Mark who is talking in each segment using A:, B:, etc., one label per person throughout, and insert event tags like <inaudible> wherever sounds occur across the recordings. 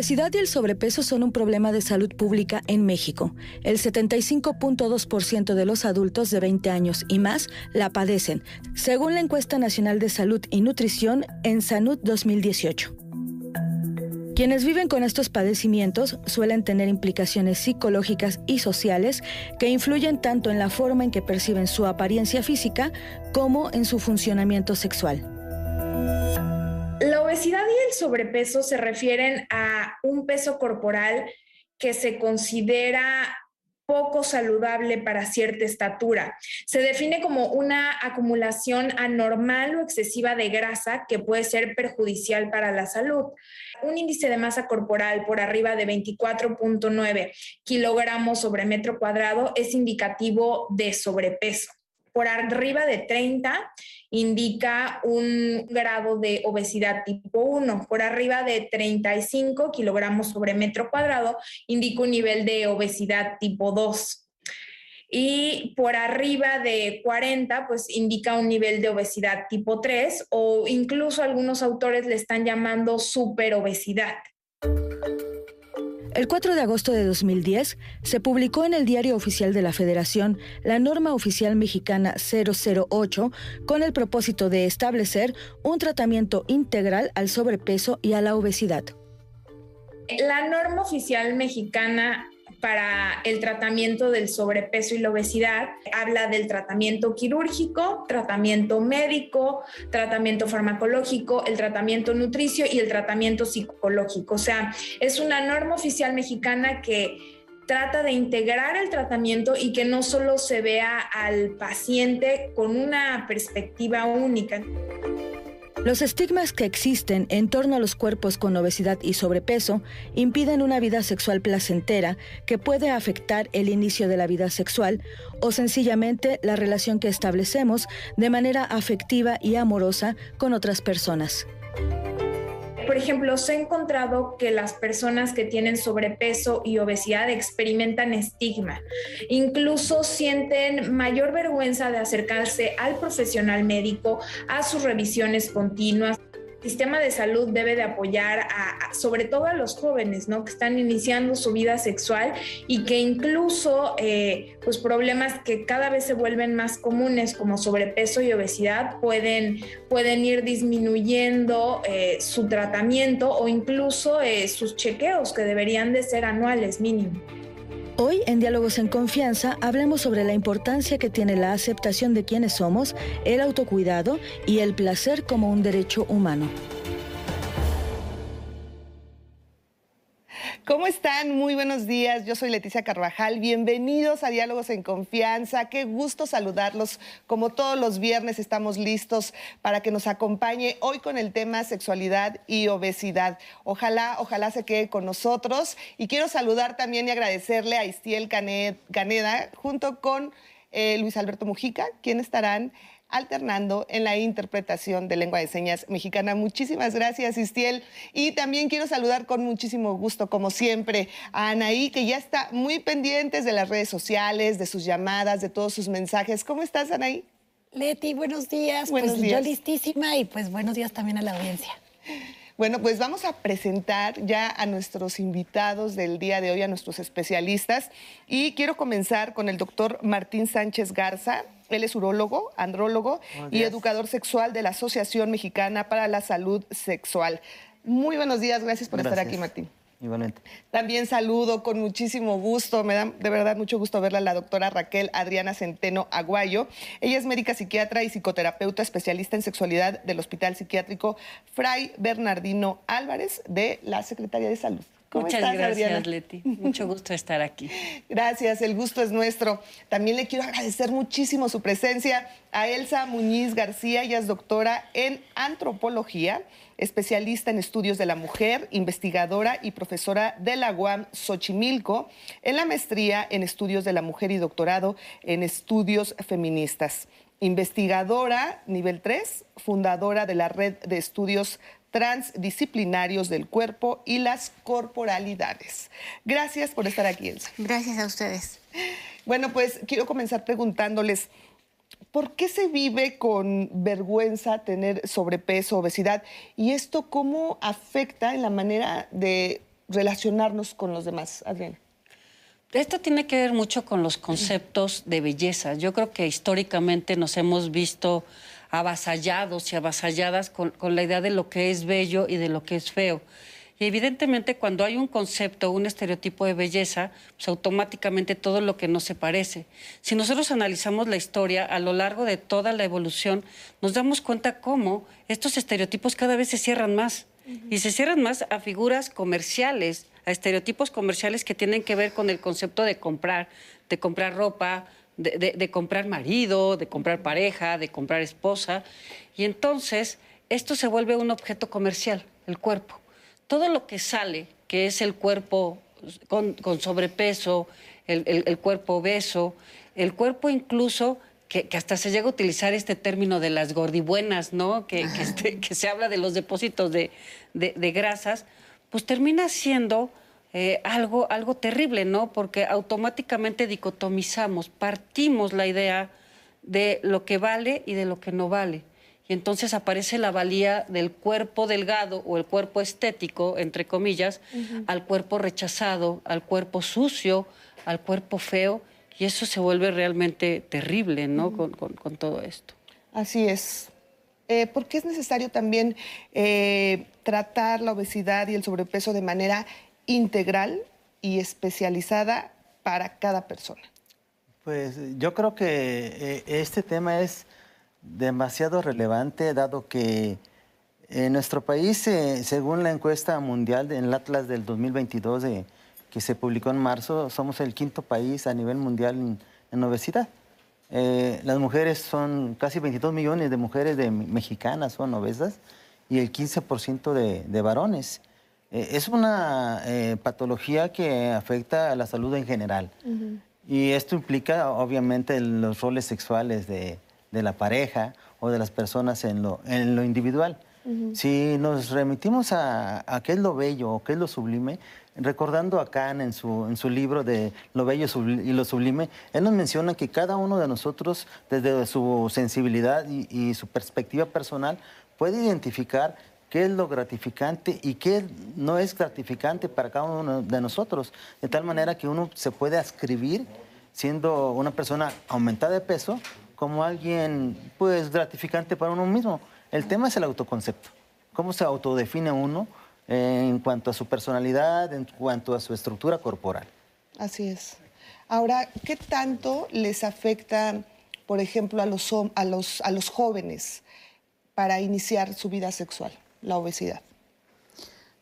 A: Obesidad y el sobrepeso son un problema de salud pública en México. El 75.2% de los adultos de 20 años y más la padecen, según la encuesta nacional de salud y nutrición en Sanud 2018. Quienes viven con estos padecimientos suelen tener implicaciones psicológicas y sociales que influyen tanto en la forma en que perciben su apariencia física como en su funcionamiento sexual.
B: La obesidad y el sobrepeso se refieren a un peso corporal que se considera poco saludable para cierta estatura. Se define como una acumulación anormal o excesiva de grasa que puede ser perjudicial para la salud. Un índice de masa corporal por arriba de 24.9 kilogramos sobre metro cuadrado es indicativo de sobrepeso por arriba de 30 indica un grado de obesidad tipo 1. Por arriba de 35 kilogramos sobre metro cuadrado indica un nivel de obesidad tipo 2. Y por arriba de 40, pues indica un nivel de obesidad tipo 3 o incluso algunos autores le están llamando superobesidad.
A: El 4 de agosto de 2010 se publicó en el Diario Oficial de la Federación la norma oficial mexicana 008 con el propósito de establecer un tratamiento integral al sobrepeso y a la obesidad.
B: La norma oficial mexicana para el tratamiento del sobrepeso y la obesidad. Habla del tratamiento quirúrgico, tratamiento médico, tratamiento farmacológico, el tratamiento nutricio y el tratamiento psicológico. O sea, es una norma oficial mexicana que trata de integrar el tratamiento y que no solo se vea al paciente con una perspectiva única.
A: Los estigmas que existen en torno a los cuerpos con obesidad y sobrepeso impiden una vida sexual placentera que puede afectar el inicio de la vida sexual o sencillamente la relación que establecemos de manera afectiva y amorosa con otras personas
B: por ejemplo, se ha encontrado que las personas que tienen sobrepeso y obesidad experimentan estigma. Incluso sienten mayor vergüenza de acercarse al profesional médico, a sus revisiones continuas sistema de salud debe de apoyar a, sobre todo a los jóvenes, ¿no? Que están iniciando su vida sexual y que incluso, eh, pues problemas que cada vez se vuelven más comunes como sobrepeso y obesidad pueden, pueden ir disminuyendo eh, su tratamiento o incluso eh, sus chequeos que deberían de ser anuales mínimo.
A: Hoy en Diálogos en Confianza hablemos sobre la importancia que tiene la aceptación de quienes somos, el autocuidado y el placer como un derecho humano.
C: ¿Cómo están? Muy buenos días. Yo soy Leticia Carvajal. Bienvenidos a Diálogos en Confianza. Qué gusto saludarlos. Como todos los viernes estamos listos para que nos acompañe hoy con el tema sexualidad y obesidad. Ojalá, ojalá se quede con nosotros. Y quiero saludar también y agradecerle a Istiel Caneda junto con eh, Luis Alberto Mujica, quienes estarán alternando en la interpretación de lengua de señas mexicana. Muchísimas gracias, Istiel. Y también quiero saludar con muchísimo gusto, como siempre, a Anaí, que ya está muy pendientes de las redes sociales, de sus llamadas, de todos sus mensajes. ¿Cómo estás, Anaí?
D: Leti, buenos días. Buenos pues días. yo listísima y pues buenos días también a la audiencia.
C: Bueno, pues vamos a presentar ya a nuestros invitados del día de hoy, a nuestros especialistas. Y quiero comenzar con el doctor Martín Sánchez Garza. Él es urólogo, andrólogo y educador sexual de la Asociación Mexicana para la Salud Sexual. Muy buenos días, gracias por estar aquí, Martín.
E: Igualmente.
C: También saludo con muchísimo gusto, me da de verdad mucho gusto verla la doctora Raquel Adriana Centeno Aguayo. Ella es médica psiquiatra y psicoterapeuta especialista en sexualidad del Hospital Psiquiátrico Fray Bernardino Álvarez de la Secretaría de Salud.
F: Muchas gracias, Leti. Mucho gusto estar aquí. <laughs>
C: Gracias, el gusto es nuestro. También le quiero agradecer muchísimo su presencia a Elsa Muñiz García, ella es doctora en antropología, especialista en estudios de la mujer, investigadora y profesora de la UAM Xochimilco, en la maestría en estudios de la mujer y doctorado en estudios feministas investigadora nivel 3, fundadora de la red de estudios transdisciplinarios del cuerpo y las corporalidades. Gracias por estar aquí, Elsa.
D: Gracias a ustedes.
C: Bueno, pues quiero comenzar preguntándoles, ¿por qué se vive con vergüenza tener sobrepeso, obesidad? Y esto cómo afecta en la manera de relacionarnos con los demás, Adriana?
F: Esto tiene que ver mucho con los conceptos de belleza. Yo creo que históricamente nos hemos visto avasallados y avasalladas con, la idea de lo que es bello y de lo que es feo. Y evidentemente cuando hay un concepto, un estereotipo de belleza, pues automáticamente todo lo que no se parece. Si nosotros analizamos la historia a lo largo de toda la evolución, nos damos cuenta cómo estos estereotipos cada vez se cierran más. Y se cierran más a figuras comerciales, a estereotipos comerciales que tienen que ver con el concepto de comprar, de comprar ropa, de, comprar marido, de comprar pareja, de comprar esposa. Y entonces esto se vuelve un objeto comercial, el cuerpo. Todo lo que sale, que es el cuerpo con, sobrepeso, el, cuerpo obeso, el cuerpo incluso que, hasta se llega a utilizar este término de las gordibuenas, ¿no? Que, este, que se habla de los depósitos de, grasas, pues termina siendo eh, algo, algo terrible, ¿no? Porque automáticamente dicotomizamos, partimos la idea de lo que vale y de lo que no vale. Y entonces aparece la valía del cuerpo delgado o el cuerpo estético, entre comillas, al cuerpo rechazado, al cuerpo sucio, al cuerpo feo. Y eso se vuelve realmente terrible, ¿no? con, todo esto.
C: Así es. Eh, ¿Por qué es necesario también eh, tratar la obesidad y el sobrepeso de manera integral y especializada para cada persona?
E: Pues yo creo que eh, este tema es demasiado relevante, dado que en nuestro país, eh, según la encuesta mundial en el Atlas del 2022 que se publicó en marzo, somos el quinto país a nivel mundial en, obesidad. Eh, las mujeres son casi 22 millones de mujeres de mexicanas son obesas y el 15% de, de varones. Eh, es una eh, patología que afecta a la salud en general. Y esto implica, obviamente, los roles sexuales de, la pareja o de las personas en lo, en lo individual. Si nos remitimos a, qué es lo bello o qué es lo sublime, recordando a Kant en su, en su libro de Lo bello y lo sublime, él nos menciona que cada uno de nosotros, desde su sensibilidad y su perspectiva personal, puede identificar qué es lo gratificante y qué no es gratificante para cada uno de nosotros, de tal manera que uno se puede ascribir siendo una persona aumentada de peso como alguien pues gratificante para uno mismo. El tema es el autoconcepto, cómo se autodefine uno en cuanto a su personalidad, en cuanto a su estructura corporal.
C: Así es. Ahora, ¿qué tanto les afecta, por ejemplo, a los, a a los jóvenes para iniciar su vida sexual? La obesidad?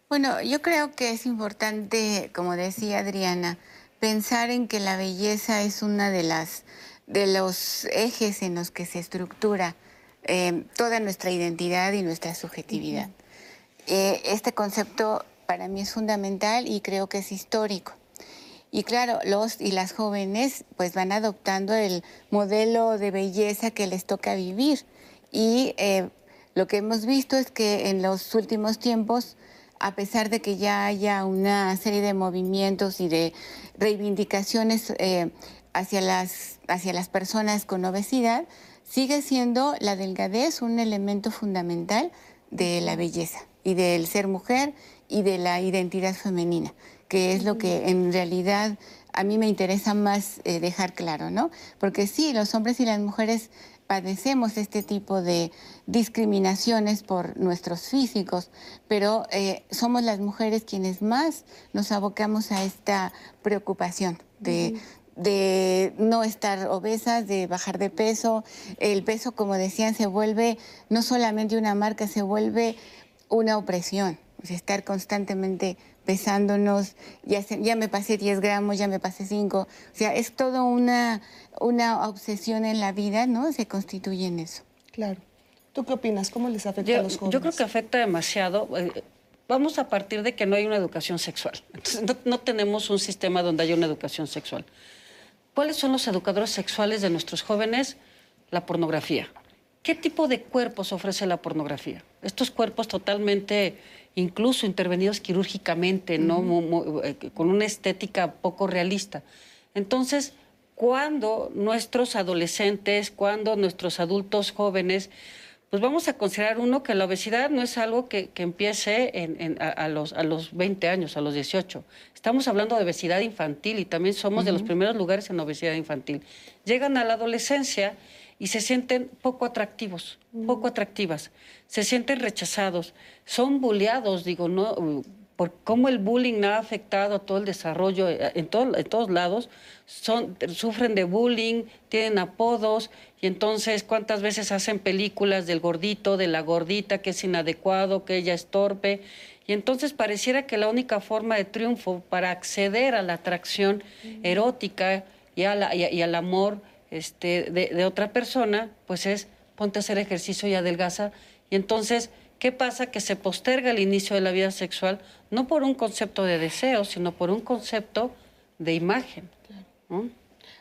G: Bueno, yo creo que es importante, como decía Adriana, pensar en que la belleza es una de las de los ejes en los que se estructura eh, toda nuestra identidad y nuestra subjetividad. Eh, este concepto para mí es fundamental y creo que es histórico. Y claro, los y las jóvenes pues van adoptando el modelo de belleza que les toca vivir y eh, lo que hemos visto es que en los últimos tiempos, a pesar de que ya haya una serie de movimientos y de reivindicaciones eh, hacia, las, hacia las personas con obesidad, sigue siendo la delgadez un elemento fundamental de la belleza y del ser mujer y de la identidad femenina, que es lo que en realidad a mí me interesa más eh, dejar claro, ¿no? Porque sí, los hombres y las mujeres padecemos este tipo de discriminaciones por nuestros físicos, pero eh, somos las mujeres quienes más nos abocamos a esta preocupación de, de no estar obesas, de bajar de peso. El peso, como decían, se vuelve no solamente una marca, se vuelve una opresión. estar constantemente pesándonos, ya, ya me pasé 10 gramos, ya me pasé 5. O sea, es todo una, una obsesión en la vida, ¿no? Se constituye en eso.
C: Claro. ¿Tú qué opinas? ¿Cómo les afecta a los jóvenes?
F: Yo creo que afecta demasiado. Eh, vamos a partir de que no hay una educación sexual. no, no tenemos un sistema donde haya una educación sexual. ¿Cuáles son los educadores sexuales de nuestros jóvenes? La pornografía. ¿Qué tipo de cuerpos ofrece la pornografía? Estos cuerpos totalmente incluso intervenidos quirúrgicamente, ¿no? Eh, con una estética poco realista. Entonces, cuando nuestros adolescentes, cuando nuestros adultos jóvenes pues vamos a considerar uno que la obesidad no es algo que, empiece a, los, a los 20 años, a los 18. Estamos hablando de obesidad infantil y también somos de los primeros lugares en obesidad infantil. Llegan a la adolescencia y se sienten poco atractivos, poco atractivas, se sienten rechazados, son bulleados, digo, no por cómo el bullying ha afectado a todo el desarrollo eh, en, en todos lados, son, sufren de bullying, tienen apodos, y entonces cuántas veces hacen películas del gordito, de la gordita, que es inadecuado, que ella es torpe, y entonces pareciera que la única forma de triunfo para acceder a la atracción erótica y, al amor este, de, otra persona, pues es ponte a hacer ejercicio y adelgaza, y entonces ¿Qué pasa? Que se posterga el inicio de la vida sexual no por un concepto de deseo, sino por un concepto de imagen.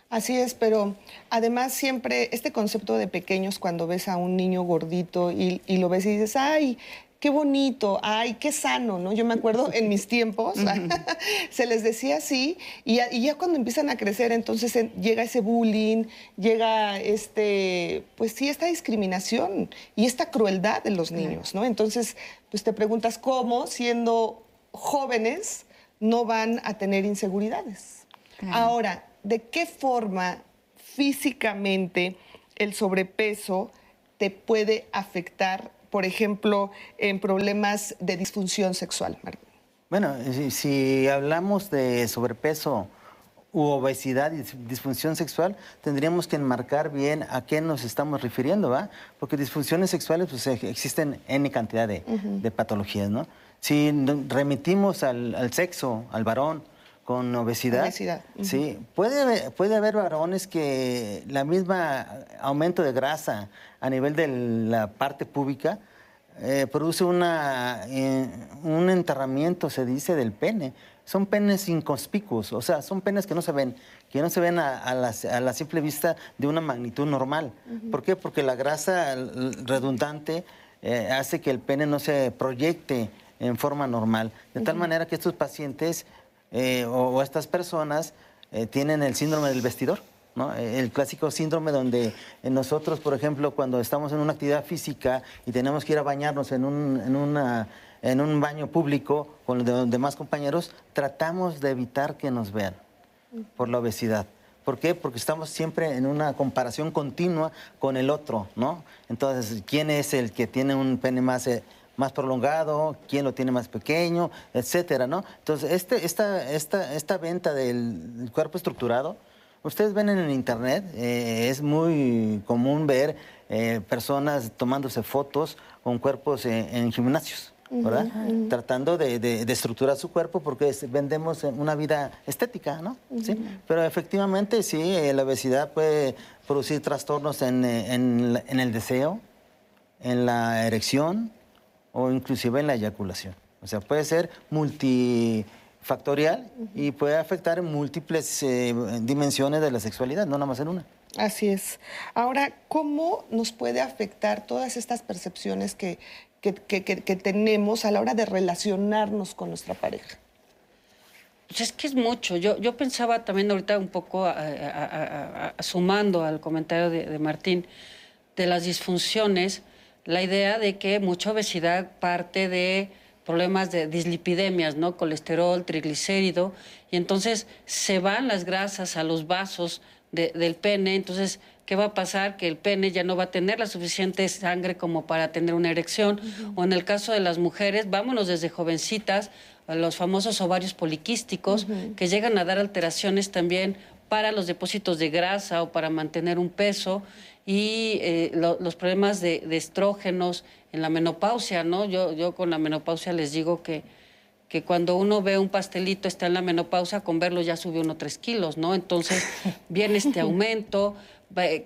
C: Así es, pero además siempre este concepto de pequeños cuando ves a un niño gordito y, y lo ves y dices, ay, qué bonito, ay, qué sano, ¿no? Yo me acuerdo en mis tiempos, <laughs> se les decía así, y ya, cuando empiezan a crecer, entonces llega ese bullying, llega este, pues sí, esta discriminación y esta crueldad de los niños, ¿no? Entonces, pues te preguntas cómo, siendo jóvenes, no van a tener inseguridades. Ahora, ¿de qué forma físicamente el sobrepeso te puede afectar por ejemplo, en problemas de disfunción sexual?
E: Bueno, si, hablamos de sobrepeso u obesidad y disfunción sexual, tendríamos que enmarcar bien a qué nos estamos refiriendo, ¿va? Porque disfunciones sexuales pues, existen N cantidad de, patologías, ¿no? Si remitimos al, sexo, al varón, con obesidad, sí, puede, puede haber varones que la misma aumento de grasa a nivel de la parte pública eh, produce una, eh, un enterramiento, se dice, del pene. Son penes inconspicuos, o sea, son penes que no se ven, que no se ven a, la, simple vista de una magnitud normal. ¿Por qué? Porque la grasa redundante eh, hace que el pene no se proyecte en forma normal. De tal manera que estos pacientes o, estas personas tienen el síndrome del vestidor. El clásico síndrome donde nosotros, por ejemplo, cuando estamos en una actividad física y tenemos que ir a bañarnos en un, en una, en un baño público con los demás compañeros, tratamos de evitar que nos vean por la obesidad. ¿Por qué? Porque estamos siempre en una comparación continua con el otro, ¿no? Entonces, ¿quién es el que tiene un pene más, eh, más prolongado? ¿Quién lo tiene más pequeño? Etcétera, ¿no? Entonces, este, esta, esta, esta venta del cuerpo estructurado Ustedes ven en el internet, eh, es muy común ver eh, personas tomándose fotos con cuerpos en, gimnasios. ¿verdad? Tratando de, estructurar su cuerpo porque vendemos una vida estética, ¿no? ¿Sí? Pero efectivamente sí, eh, la obesidad puede producir trastornos en, en, el deseo, en la erección o inclusive en la eyaculación. O sea, puede ser multi factorial y puede afectar en múltiples eh, dimensiones de la sexualidad, no nada más en una.
C: Así es. Ahora, ¿cómo nos puede afectar todas estas percepciones que, que, tenemos a la hora de relacionarnos con nuestra pareja?
F: Pues es que es mucho. Yo, yo pensaba también ahorita un poco sumando al comentario de, de Martín de las disfunciones, la idea de que mucha obesidad parte de problemas de dislipidemias, ¿no? Colesterol, triglicérido, y entonces se van las grasas a los vasos del pene, entonces, ¿qué va a pasar? Que el pene ya no va a tener la suficiente sangre como para tener una erección, o en el caso de las mujeres, vámonos desde jovencitas, a los famosos ovarios poliquísticos, que llegan a dar alteraciones también para los depósitos de grasa o para mantener un peso y eh, los problemas de, estrógenos en la menopausia, ¿no? Yo, yo con la menopausia les digo que, que cuando uno ve un pastelito está en la menopausia, con verlo ya subió uno tres kilos, ¿no? Entonces <laughs> viene este aumento.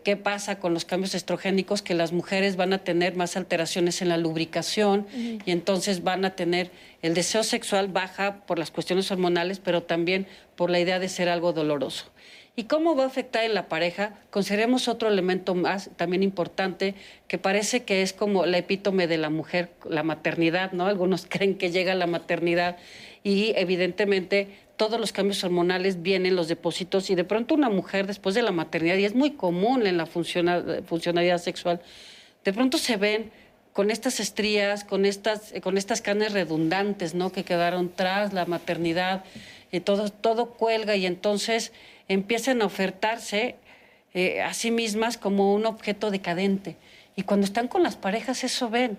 F: ¿Qué pasa con los cambios estrogénicos? Que las mujeres van a tener más alteraciones en la lubricación y entonces van a tener el deseo sexual baja por las cuestiones hormonales, pero también por la idea de ser algo doloroso. ¿Y cómo va a afectar en la pareja? Consideremos otro elemento más también importante que parece que es como la epítome de la mujer, la maternidad, ¿no? Algunos <laughs> creen que llega la maternidad y evidentemente todos los cambios hormonales vienen los depósitos y de pronto una mujer después de la maternidad, y es muy común en la funcionalidad sexual, de pronto se ven con estas estrías, con estas, con estas carnes redundantes, ¿no? Que quedaron tras la maternidad, todo, todo cuelga y entonces empiezan a ofertarse eh, a sí mismas como un objeto decadente. Y cuando están con las parejas eso ven.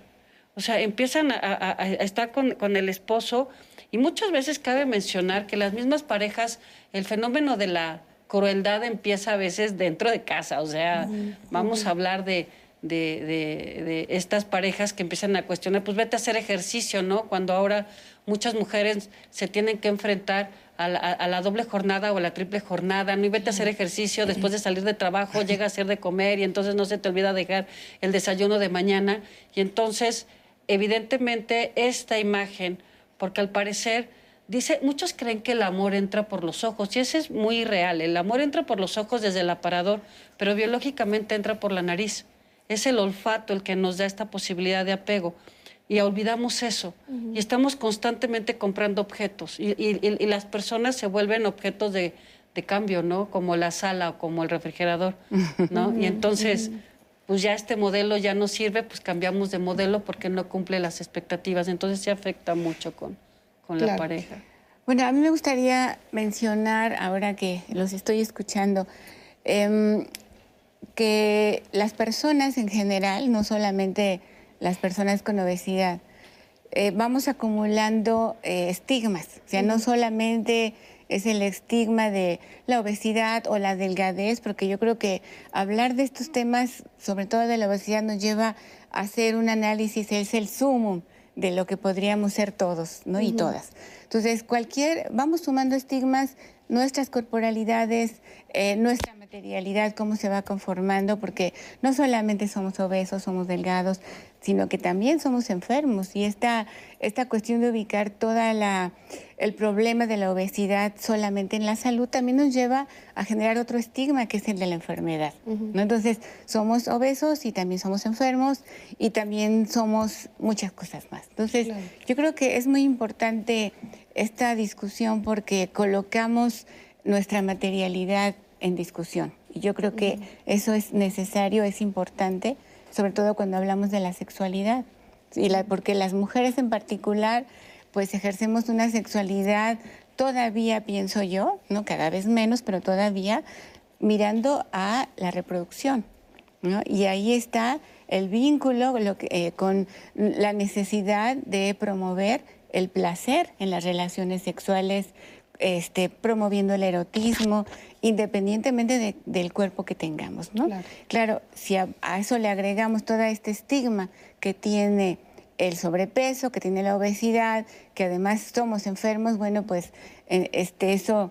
F: O sea, empiezan a, estar con, con, el esposo y muchas veces cabe mencionar que las mismas parejas, el fenómeno de la crueldad empieza a veces dentro de casa. O sea, vamos a hablar de de, estas parejas que empiezan a cuestionar, pues vete a hacer ejercicio, ¿no? Cuando ahora muchas mujeres se tienen que enfrentar a la, doble jornada o a la triple jornada, no y vete a hacer ejercicio después de salir de trabajo, llega a hacer de comer y entonces no se te olvida dejar el desayuno de mañana. Y entonces, evidentemente, esta imagen, porque al parecer... Dice, muchos creen que el amor entra por los ojos y eso es muy real. El amor entra por los ojos desde el aparador, pero biológicamente entra por la nariz. Es el olfato el que nos da esta posibilidad de apego. Y olvidamos eso. Y estamos constantemente comprando objetos. Y, las personas se vuelven objetos de, cambio, ¿no? Como la sala o como el refrigerador, ¿no? Y entonces, pues ya este modelo ya no sirve, pues cambiamos de modelo porque no cumple las expectativas. Entonces se afecta mucho con, con la pareja.
G: Bueno, a mí me gustaría mencionar, ahora que los estoy escuchando, eh, que las personas en general, no solamente las personas con obesidad, eh, vamos acumulando eh, estigmas. O sea, no solamente es el estigma de la obesidad o la delgadez, porque yo creo que hablar de estos temas, sobre todo de la obesidad, nos lleva a hacer un análisis, es el sumum de lo que podríamos ser todos, ¿no? Y todas. Entonces, cualquier, vamos sumando estigmas, nuestras corporalidades, eh, nuestra materialidad, cómo se va conformando, porque no solamente somos obesos, somos delgados, sino que también somos enfermos. Y esta, esta cuestión de ubicar toda la el problema de la obesidad solamente en la salud también nos lleva a generar otro estigma que es el de la enfermedad. ¿no? Entonces, somos obesos y también somos enfermos y también somos muchas cosas más. Entonces, yo creo que es muy importante esta discusión porque colocamos nuestra materialidad en discusión. Y yo creo que eso es necesario, es importante, sobre todo cuando hablamos de la sexualidad. Y la, porque las mujeres en particular pues ejercemos una sexualidad todavía, pienso yo, no cada vez menos, pero todavía mirando a la reproducción. Y ahí está el vínculo eh, con la necesidad de promover el placer en las relaciones sexuales, este, promoviendo el erotismo, independientemente del cuerpo que tengamos. ¿no? Claro. si a, eso le agregamos todo este estigma que tiene el sobrepeso, que tiene la obesidad, que además somos enfermos, bueno, pues este, eso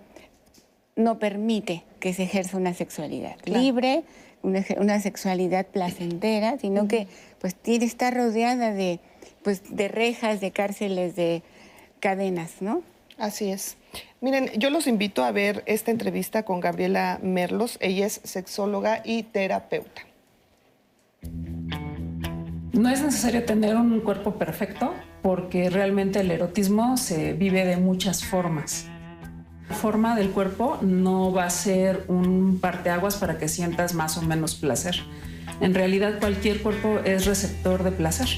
G: no permite que se ejerza una sexualidad libre, una, sexualidad placentera, sino que pues tiene, está rodeada de, pues, de rejas, de cárceles, de cadenas, ¿no?
C: Así es. Miren, yo los invito a ver esta entrevista con Gabriela Merlos. Ella es sexóloga y terapeuta.
H: No es necesario tener un cuerpo perfecto porque realmente el erotismo se vive de muchas formas. La forma del cuerpo no va a ser un parteaguas para que sientas más o menos placer. En realidad cualquier cuerpo es receptor de placer.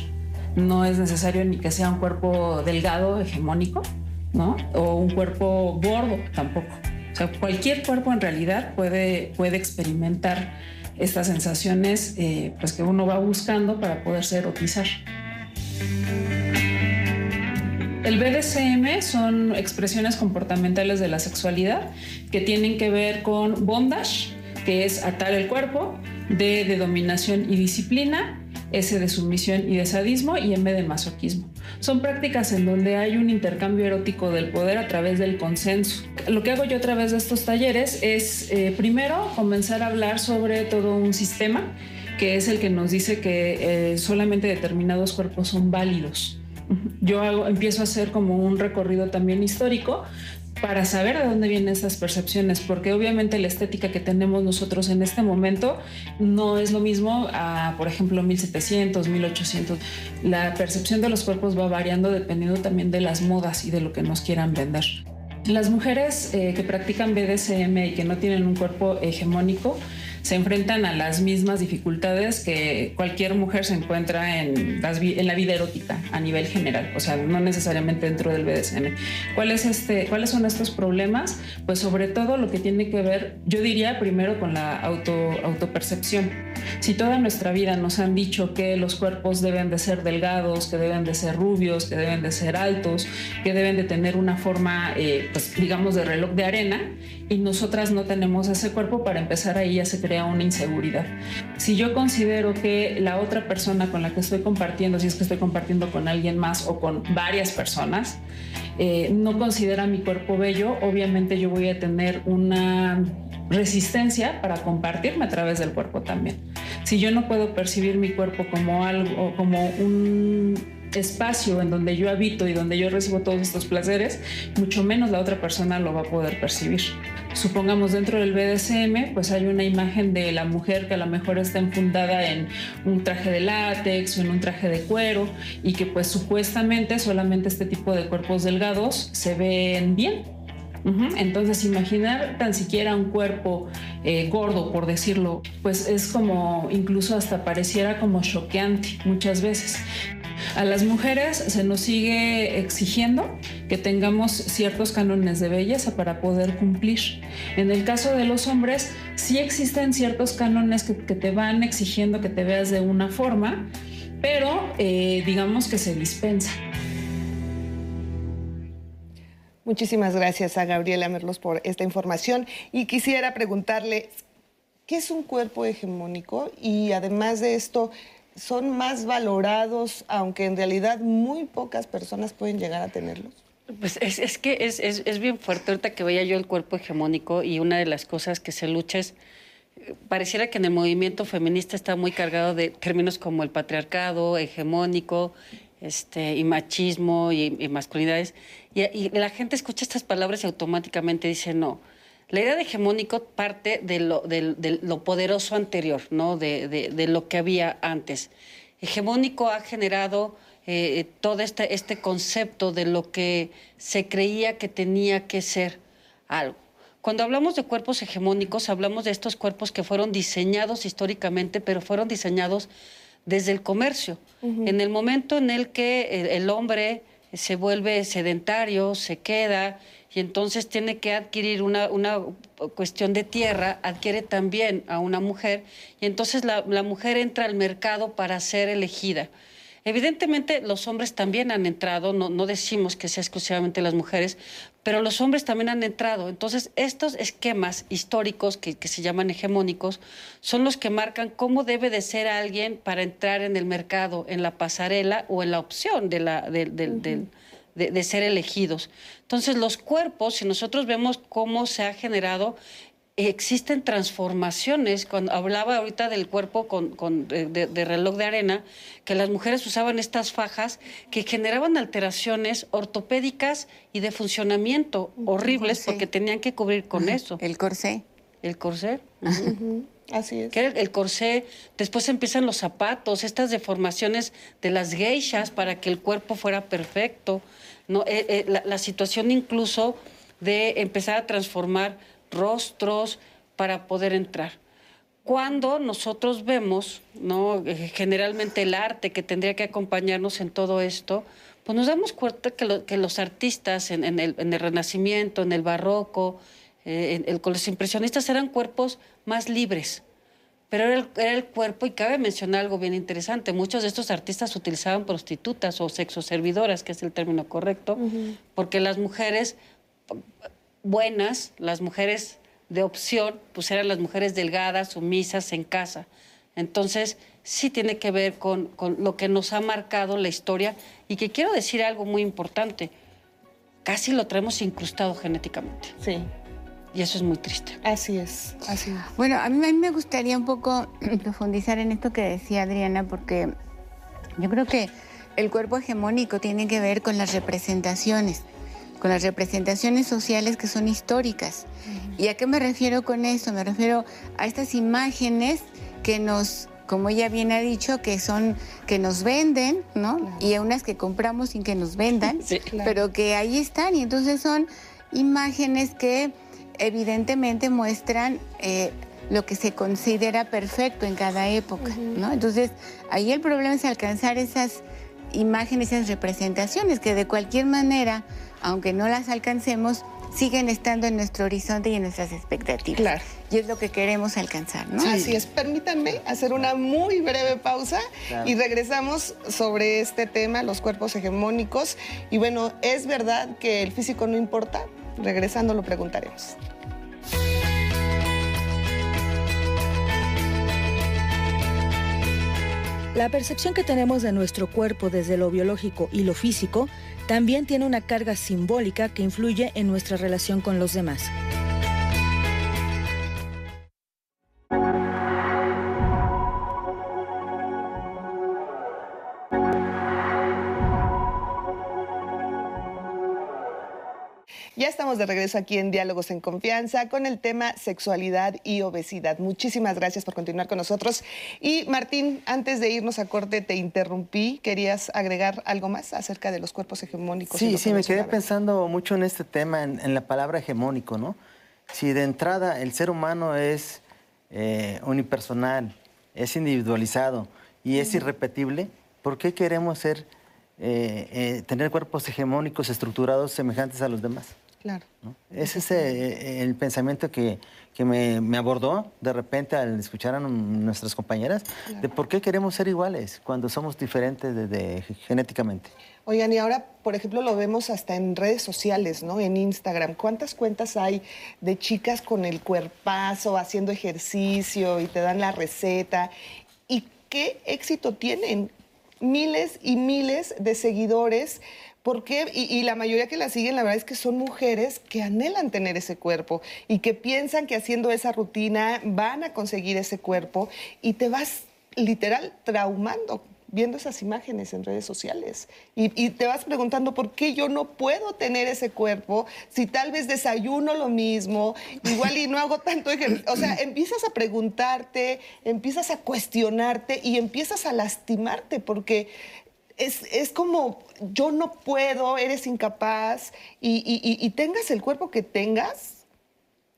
H: No es necesario ni que sea un cuerpo delgado, hegemónico, ¿no? O un cuerpo gordo tampoco. O sea, cualquier cuerpo en realidad puede, puede experimentar estas sensaciones eh, pues que uno va buscando para poderse erotizar. El BDSM son expresiones comportamentales de la sexualidad que tienen que ver con bondage, que es atar el cuerpo, de dominación y disciplina, S de sumisión y de sadismo y M de masoquismo. Son prácticas en donde hay un intercambio erótico del poder a través del consenso. Lo que hago yo a través de estos talleres es, eh, primero, comenzar a hablar sobre todo un sistema que es el que nos dice que eh, solamente determinados cuerpos son válidos. Yo empiezo a hacer como un recorrido también histórico para saber de dónde vienen esas percepciones, porque obviamente la estética que tenemos nosotros en este momento no es lo mismo a, por ejemplo, 1700, 1800. La percepción de los cuerpos va variando dependiendo también de las modas y de lo que nos quieran vender. Las mujeres eh, que practican BDSM y que no tienen un cuerpo hegemónico se enfrentan a las mismas dificultades que cualquier mujer se encuentra en, la vida erótica a nivel general, o sea, no necesariamente dentro del BDSM. ¿Cuál es este, ¿Cuáles son estos problemas? Pues sobre todo lo que tiene que ver, yo diría primero con la auto, autopercepción. Si toda nuestra vida nos han dicho que los cuerpos deben de ser delgados, que deben de ser rubios, que deben de ser altos, que deben de tener una forma, eh, pues digamos, de reloj de arena, y nosotras no tenemos ese cuerpo, para empezar ahí ya se crea una inseguridad. Si yo considero que la otra persona con la que estoy compartiendo, si es que estoy compartiendo con alguien más o con varias personas, eh, no considera mi cuerpo bello, obviamente yo voy a tener una resistencia para compartirme a través del cuerpo también. Si yo no puedo percibir mi cuerpo como algo, como un espacio en donde yo habito y donde yo recibo todos estos placeres, mucho menos la otra persona lo va a poder percibir. Supongamos dentro del BDSM, pues hay una imagen de la mujer que a lo mejor está enfundada en un traje de látex o en un traje de cuero y que pues supuestamente solamente este tipo de cuerpos delgados se ven bien, entonces, imaginar tan siquiera un cuerpo eh, gordo, por decirlo, pues es como, incluso hasta pareciera como choqueante muchas veces. A las mujeres se nos sigue exigiendo que tengamos ciertos cánones de belleza para poder cumplir. En el caso de los hombres, sí existen ciertos cánones que, te van exigiendo que te veas de una forma, pero eh, digamos que se dispensa.
C: Muchísimas gracias a Gabriela Merlos por esta información y quisiera preguntarle, ¿qué es un cuerpo hegemónico? Y además de esto, son más valorados, aunque en realidad muy pocas personas pueden llegar a tenerlos?
F: Pues es, que es, es, bien fuerte ahorita que veía yo el cuerpo hegemónico y una de las cosas que se lucha es, pareciera que en el movimiento feminista está muy cargado de términos como el patriarcado, hegemónico, este, y machismo y, masculinidades. Y, la gente escucha estas palabras y automáticamente dice no. La idea de hegemónico parte de lo, de, lo poderoso anterior, ¿no? De, de, lo que había antes. Hegemónico ha generado eh, todo este, este concepto de lo que se creía que tenía que ser algo. Cuando hablamos de cuerpos hegemónicos, hablamos de estos cuerpos que fueron diseñados históricamente, pero fueron diseñados desde el comercio. En el momento en el que el hombre se vuelve sedentario, se queda y entonces tiene que adquirir una, una cuestión de tierra, adquiere también a una mujer y entonces la, la mujer entra al mercado para ser elegida. Evidentemente los hombres también han entrado, no, no, decimos que sea exclusivamente las mujeres, pero los hombres también han entrado. Entonces, estos esquemas históricos que, se llaman hegemónicos son los que marcan cómo debe de ser alguien para entrar en el mercado, en la pasarela o en la opción de, la, de ser elegidos. Entonces, los cuerpos, si nosotros vemos cómo se ha generado existen transformaciones. Cuando hablaba ahorita del cuerpo con, de, reloj de arena, que las mujeres usaban estas fajas que generaban alteraciones ortopédicas y de funcionamiento horribles porque tenían que cubrir con eso.
G: El corsé.
F: El corsé.
C: Así es.
F: Que el corsé, después empiezan los zapatos, estas deformaciones de las geishas para que el cuerpo fuera perfecto. ¿no? Eh, eh, la, la situación incluso de empezar a transformar rostros para poder entrar. Cuando nosotros vemos, ¿no? Eh, generalmente el arte que tendría que acompañarnos en todo esto, pues nos damos cuenta que, los artistas en, el, Renacimiento, en el Barroco, eh, con los impresionistas eran cuerpos más libres, pero era el, cuerpo, y cabe mencionar algo bien interesante, muchos de estos artistas utilizaban prostitutas o sexoservidoras, que es el término correcto, porque las mujeres buenas, las mujeres de opción, pues eran las mujeres delgadas, sumisas en casa. Entonces, sí tiene que ver con, lo que nos ha marcado la historia y que quiero decir algo muy importante, casi lo traemos incrustado genéticamente.
C: Sí.
F: Y eso es muy triste.
C: Así es, así es.
G: Bueno, a mí, a mí me gustaría un poco <clears throat> profundizar en esto que decía Adriana, porque yo creo que el cuerpo hegemónico tiene que ver con las representaciones con las representaciones sociales que son históricas. ¿Y a qué me refiero con eso? Me refiero a estas imágenes que nos, como ella bien ha dicho, que son, que nos venden, ¿no? Y a unas que compramos sin que nos vendan, <laughs> pero que ahí están. Y entonces son imágenes que evidentemente muestran eh, lo que se considera perfecto en cada época, ¿no? Entonces, ahí el problema es alcanzar esas imágenes, esas representaciones que de cualquier manera, aunque no las alcancemos, siguen estando en nuestro horizonte y en nuestras expectativas. Claro. Y es lo que queremos alcanzar, ¿no?
C: Así es. Permítanme hacer una muy breve pausa y regresamos sobre este tema, los cuerpos hegemónicos. Y bueno, ¿es verdad que el físico no importa? Regresando lo preguntaremos.
A: La percepción que tenemos de nuestro cuerpo desde lo biológico y lo físico también tiene una carga simbólica que influye en nuestra relación con los demás.
C: Ya estamos de regreso aquí en Diálogos en Confianza con el tema sexualidad y obesidad. Muchísimas gracias por continuar con nosotros. Y Martín, antes de irnos a corte te interrumpí. ¿Querías agregar algo más acerca de los cuerpos hegemónicos?
E: Sí, sí, me quedé pensando mucho en este tema, en, la palabra hegemónico, ¿no? Si de entrada el ser humano es eh, unipersonal, es individualizado y es irrepetible, ¿por qué queremos ser, eh, eh, tener cuerpos hegemónicos estructurados semejantes a los demás?
C: Claro.
E: Ese es eh, el pensamiento que, me, abordó de repente al escuchar a nuestras compañeras, de por qué queremos ser iguales cuando somos diferentes genéticamente.
C: Oigan, y ahora, por ejemplo, lo vemos hasta en redes sociales, ¿no? En Instagram. ¿Cuántas cuentas hay de chicas con el cuerpazo, haciendo ejercicio y te dan la receta? ¿Y qué éxito tienen? Miles y miles de seguidores ¿Por qué? Y, la mayoría que la siguen, la verdad es que son mujeres que anhelan tener ese cuerpo y que piensan que haciendo esa rutina van a conseguir ese cuerpo y te vas literal traumando viendo esas imágenes en redes sociales y, y, te vas preguntando por qué yo no puedo tener ese cuerpo si tal vez desayuno lo mismo, igual y no hago tanto ejercicio. O sea, empiezas a preguntarte, empiezas a cuestionarte y empiezas a lastimarte porque es, como yo no puedo, eres incapaz y, tengas el cuerpo que tengas,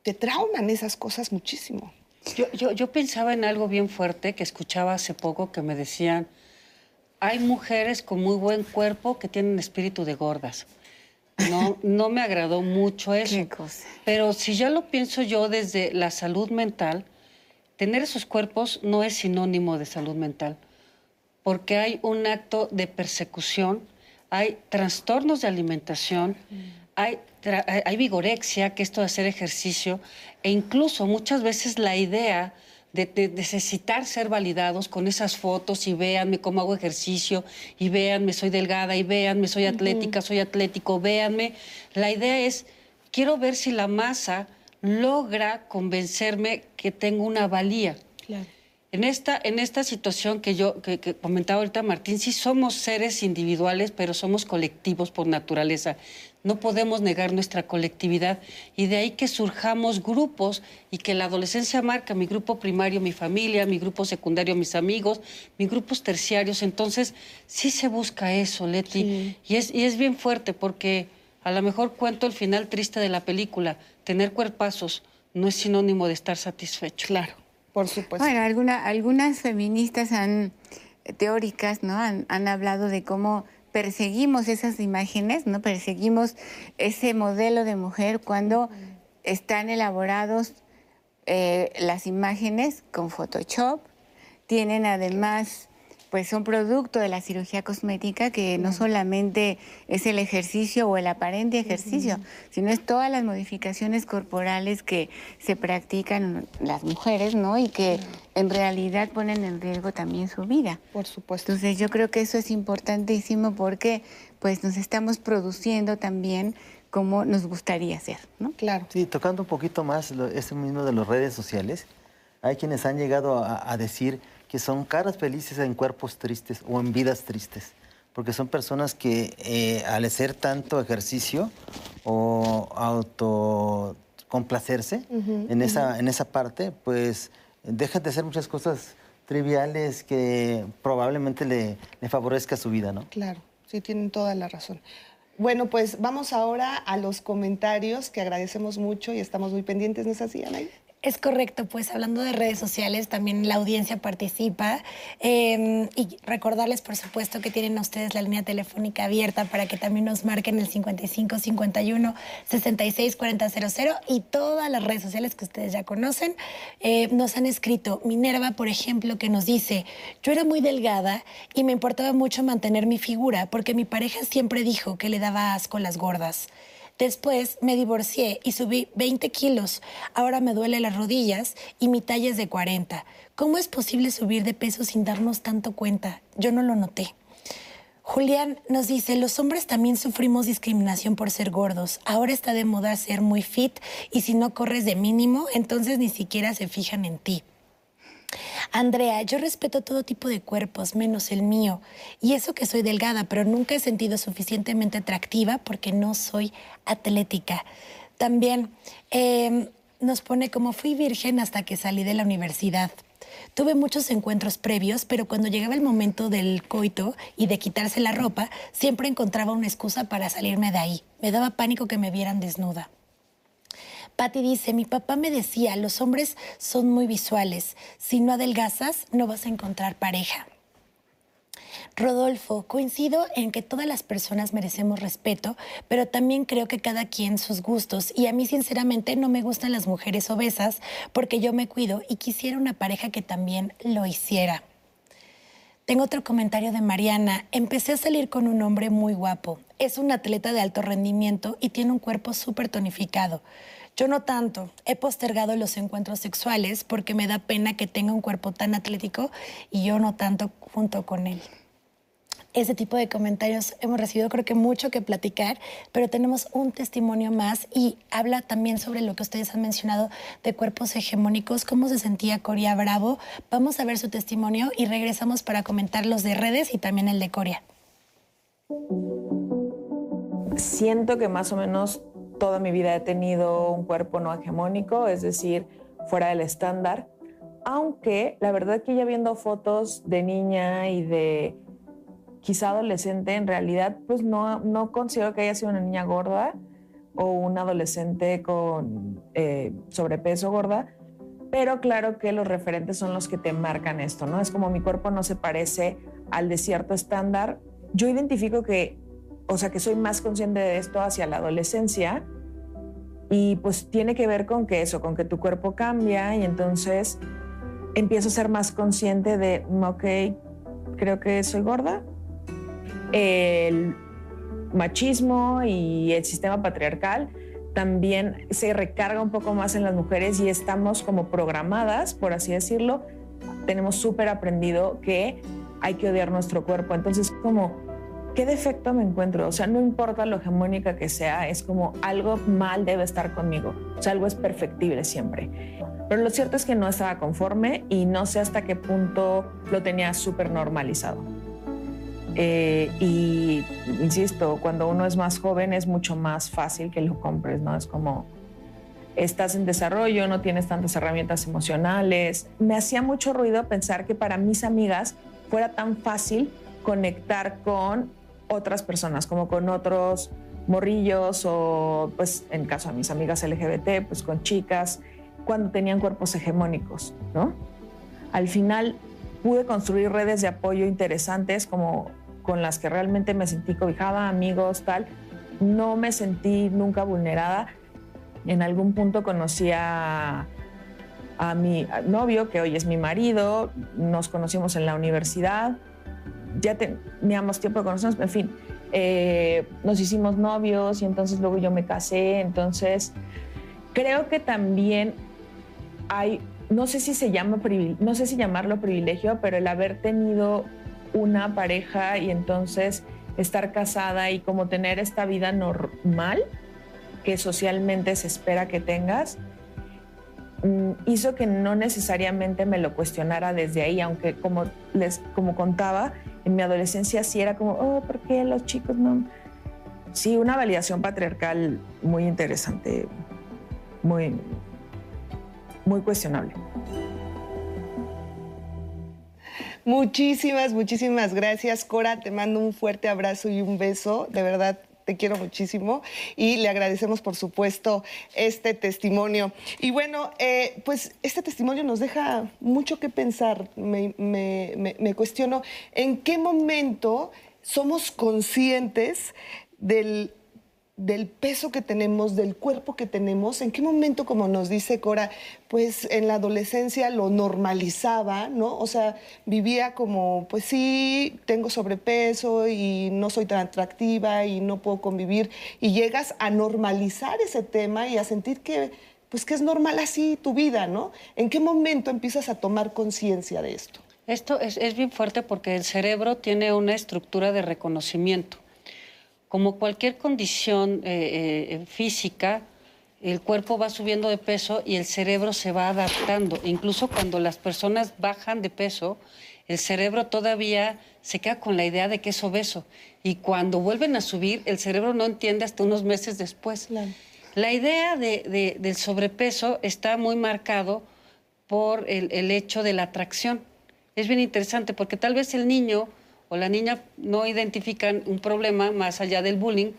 C: te trauman esas cosas muchísimo.
F: Yo, yo, pensaba en algo bien fuerte que escuchaba hace poco que me decían, hay mujeres con muy buen cuerpo que tienen espíritu de gordas. No, <laughs> no me agradó mucho eso. Pero si ya lo pienso yo desde la salud mental, tener esos cuerpos no es sinónimo de salud mental porque hay un acto de persecución, hay trastornos de alimentación, hay, hay vigorexia, que es esto de hacer ejercicio, e incluso muchas veces la idea de, necesitar ser validados con esas fotos y véanme cómo hago ejercicio y véanme, soy delgada y véanme, soy atlética, soy atlético, véanme. La idea es, quiero ver si la masa logra convencerme que tengo una valía. En esta, en esta situación que yo que, comentaba ahorita Martín, sí somos seres individuales, pero somos colectivos por naturaleza. No podemos negar nuestra colectividad y de ahí que surjamos grupos y que la adolescencia marca mi grupo primario, mi familia, mi grupo secundario, mis amigos, mis grupos terciarios. Entonces, sí se busca eso, Leti. Y, es, y es bien fuerte porque a lo mejor cuento el final triste de la película. Tener cuerpazos no es sinónimo de estar satisfecho.
C: Claro. Por supuesto.
G: Bueno, algunas feministas han, teóricas, ¿no? Han, hablado de cómo perseguimos esas imágenes, ¿no? Perseguimos ese modelo de mujer cuando están elaborados eh, las imágenes con Photoshop, tienen además pues son producto de la cirugía cosmética que no solamente es el ejercicio o el aparente ejercicio, sino es todas las modificaciones corporales que se practican las mujeres, ¿no? Y que en realidad ponen en riesgo también su vida.
C: Por supuesto.
G: Entonces yo creo que eso es importantísimo porque pues nos estamos produciendo también como nos gustaría ser, ¿no?
E: Claro. Sí, tocando un poquito más este mismo de las redes sociales, hay quienes han llegado a decir que son caras felices en cuerpos tristes o en vidas tristes, porque son personas que eh, al hacer tanto ejercicio o autocomplacerse en, esa, en esa parte, pues dejan de hacer muchas cosas triviales que probablemente le, le favorezca su vida, ¿no?
C: Claro, sí, tienen toda la razón. Bueno, pues vamos ahora a los comentarios que agradecemos mucho y estamos muy pendientes, ¿no es así, Anaí?
D: Es correcto, pues hablando de redes sociales, también la audiencia participa em, y recordarles, por supuesto, que tienen ustedes la línea telefónica abierta para que también nos marquen el 55 51 66 40 y todas las redes sociales que ustedes ya conocen. Eh, nos han escrito Minerva, por ejemplo, que nos dice, yo era muy delgada y me importaba mucho mantener mi figura porque mi pareja siempre dijo que le daba asco las gordas. Después me divorcié y subí 20 kilos. Ahora me duele las rodillas y mi talla es de 40. ¿Cómo es posible subir de peso sin darnos tanto cuenta? Yo no lo noté. Julián nos dice, los hombres también sufrimos discriminación por ser gordos. Ahora está de moda ser muy fit y si no corres de mínimo, entonces ni siquiera se fijan en ti. Andrea, yo respeto todo tipo de cuerpos, menos el mío. Y eso que soy delgada, pero nunca he sentido suficientemente atractiva porque no soy atlética. También em, nos pone como fui virgen hasta que salí de la universidad. Tuve muchos encuentros previos, pero cuando llegaba el momento del coito y de quitarse la ropa, siempre encontraba una excusa para salirme de ahí. Me daba pánico que me vieran desnuda. Patty dice, mi papá me decía, los hombres son muy visuales, si no adelgazas no vas a encontrar pareja. Rodolfo, coincido en que todas las personas merecemos respeto, pero también creo que cada quien sus gustos. Y a mí sinceramente no me gustan las mujeres obesas porque yo me cuido y quisiera una pareja que también lo hiciera. Tengo otro comentario de Mariana. Empecé a salir con un hombre muy guapo. Es un atleta de alto rendimiento y tiene un cuerpo súper tonificado. Yo no tanto. He postergado los encuentros sexuales porque me da pena que tenga un cuerpo tan atlético y yo no tanto junto con él. Ese tipo de comentarios hemos recibido creo que mucho que platicar, pero tenemos un testimonio más y habla también sobre lo que ustedes han mencionado de cuerpos hegemónicos, cómo se sentía Coria Bravo. Vamos a ver su testimonio y regresamos para comentar los de redes y también el de Coria.
I: Siento que más o menos toda mi vida he tenido un cuerpo no hegemónico, es decir, fuera del estándar. Aunque la verdad que ya viendo fotos de niña y de quizá adolescente, en realidad pues no, no considero que haya sido una niña gorda o un adolescente con eh, sobrepeso gorda, pero claro que los referentes son los que te marcan esto, ¿no? Es como mi cuerpo no se parece al de cierto estándar. Yo identifico que o sea que soy más consciente de esto hacia la adolescencia y pues tiene que ver con que eso, con que tu cuerpo cambia y entonces empiezo a ser más consciente de, mm, ok, creo que soy gorda. El machismo y el sistema patriarcal también se recarga un poco más en las mujeres y estamos como programadas, por así decirlo, tenemos súper aprendido que hay que odiar nuestro cuerpo. Entonces, como ¿qué defecto me encuentro? O sea, no importa lo hegemónica que sea, es como algo mal debe estar conmigo. O sea, algo es perfectible siempre. Pero lo cierto es que no estaba conforme y no sé hasta qué punto lo tenía súper normalizado. Eh, y insisto, cuando uno es más joven es mucho más fácil que lo compres, ¿no? Es como estás en desarrollo, no tienes tantas herramientas emocionales. Me hacía mucho ruido pensar que para mis amigas fuera tan fácil conectar con otras personas, como con otros morrillos o, pues, en caso de mis amigas LGBT, pues con chicas, cuando tenían cuerpos hegemónicos, ¿no? Al final pude construir redes de apoyo interesantes como con las que realmente me sentí cobijada, amigos, tal. No me sentí nunca vulnerada. En algún punto conocí a, a mi novio, que hoy es mi marido, nos conocimos en la universidad ya teníamos tiempo de conocernos, en fin, eh, nos hicimos novios y entonces luego yo me casé, entonces creo que también hay, no sé si se llama, no sé si llamarlo privilegio, pero el haber tenido una pareja y entonces estar casada y como tener esta vida normal que socialmente se espera que tengas, mm, hizo que no necesariamente me lo cuestionara desde ahí, aunque como les como contaba, en mi adolescencia sí era como, oh, ¿por qué los chicos no? Sí, una validación patriarcal muy interesante, muy, muy cuestionable.
C: Muchísimas, muchísimas gracias, Cora. Te mando un fuerte abrazo y un beso. De verdad, te quiero muchísimo y le agradecemos, por supuesto, este testimonio. Y bueno, eh, pues este testimonio nos deja mucho que pensar. Me, me cuestiono en qué momento somos conscientes del del peso que tenemos, del cuerpo que tenemos, en qué momento, como nos dice Cora, pues en la adolescencia lo normalizaba, ¿no? O sea, vivía como, pues sí, tengo sobrepeso y no soy tan atractiva y no puedo convivir, y llegas a normalizar ese tema y a sentir que, pues que es normal así tu vida, ¿no? ¿En qué momento empiezas a tomar conciencia de esto?
F: Esto es, es bien fuerte porque el cerebro tiene una estructura de reconocimiento como cualquier condición eh, eh, física, el cuerpo va subiendo de peso y el cerebro se va adaptando. Incluso cuando las personas bajan de peso, el cerebro todavía se queda con la idea de que es obeso. Y cuando vuelven a subir, el cerebro no entiende hasta unos meses después. La idea del sobrepeso está muy marcado por el hecho de la atracción. Es bien interesante porque tal vez el niño o la niña no identifican un problema más allá del bullying,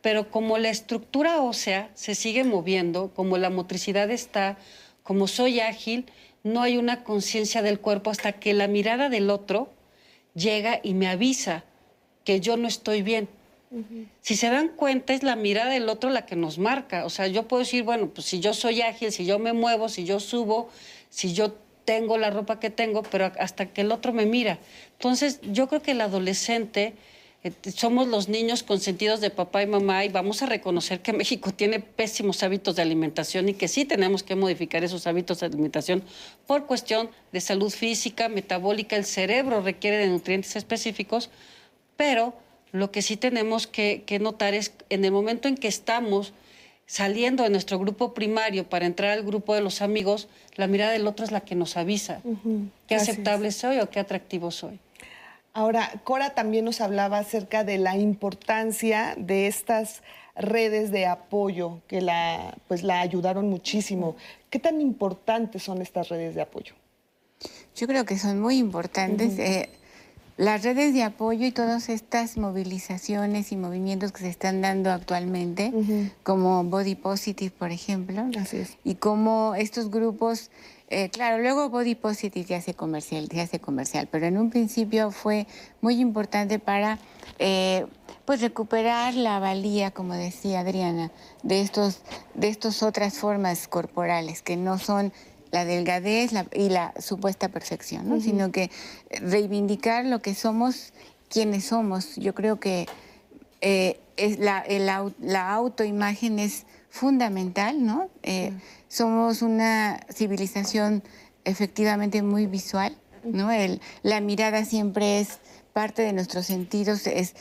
F: pero como la estructura ósea se sigue moviendo, como la motricidad está, como soy ágil, no hay una conciencia del cuerpo hasta que la mirada del otro llega y me avisa que yo no estoy bien. Si se dan cuenta, es la mirada del otro la que nos marca. O sea, yo puedo decir, bueno, pues si yo soy ágil, si yo me muevo, si yo subo, si yo tengo la ropa que tengo, pero hasta que el otro me mira. Entonces, yo creo que el adolescente eh, somos los niños consentidos de papá y mamá y vamos a reconocer que <laughs> México tiene pésimos hábitos de alimentación y que sí tenemos que modificar esos hábitos de alimentación por cuestión de salud física, metabólica. El cerebro requiere de nutrientes específicos, pero lo que sí tenemos que, que notar es en el momento en que estamos saliendo de nuestro grupo primario para entrar al grupo de los amigos, la mirada del otro es la que nos avisa qué aceptable soy o qué atractivo soy.
C: Ahora, Cora también nos hablaba acerca de la importancia de estas redes de apoyo que la, pues, la ayudaron muchísimo. ¿Qué tan importantes son estas redes de apoyo?
G: Yo creo que son muy importantes las redes de apoyo y todas estas movilizaciones y movimientos que se están dando actualmente, como Body Positive, por ejemplo, y como estos grupos, eh, claro, luego Body Positive ya hace comercial, ya hace comercial, pero en un principio fue muy importante para eh, pues recuperar la valía, como decía Adriana, de estos, de estas otras formas corporales que no son la delgadez y la supuesta perfección, sino que reivindicar lo que somos, quienes somos. Yo creo que eh, es la, la, autoimagen es fundamental, ¿no? Eh, somos una civilización efectivamente muy visual, ¿no? El, la mirada siempre es parte de nuestros sentidos, es,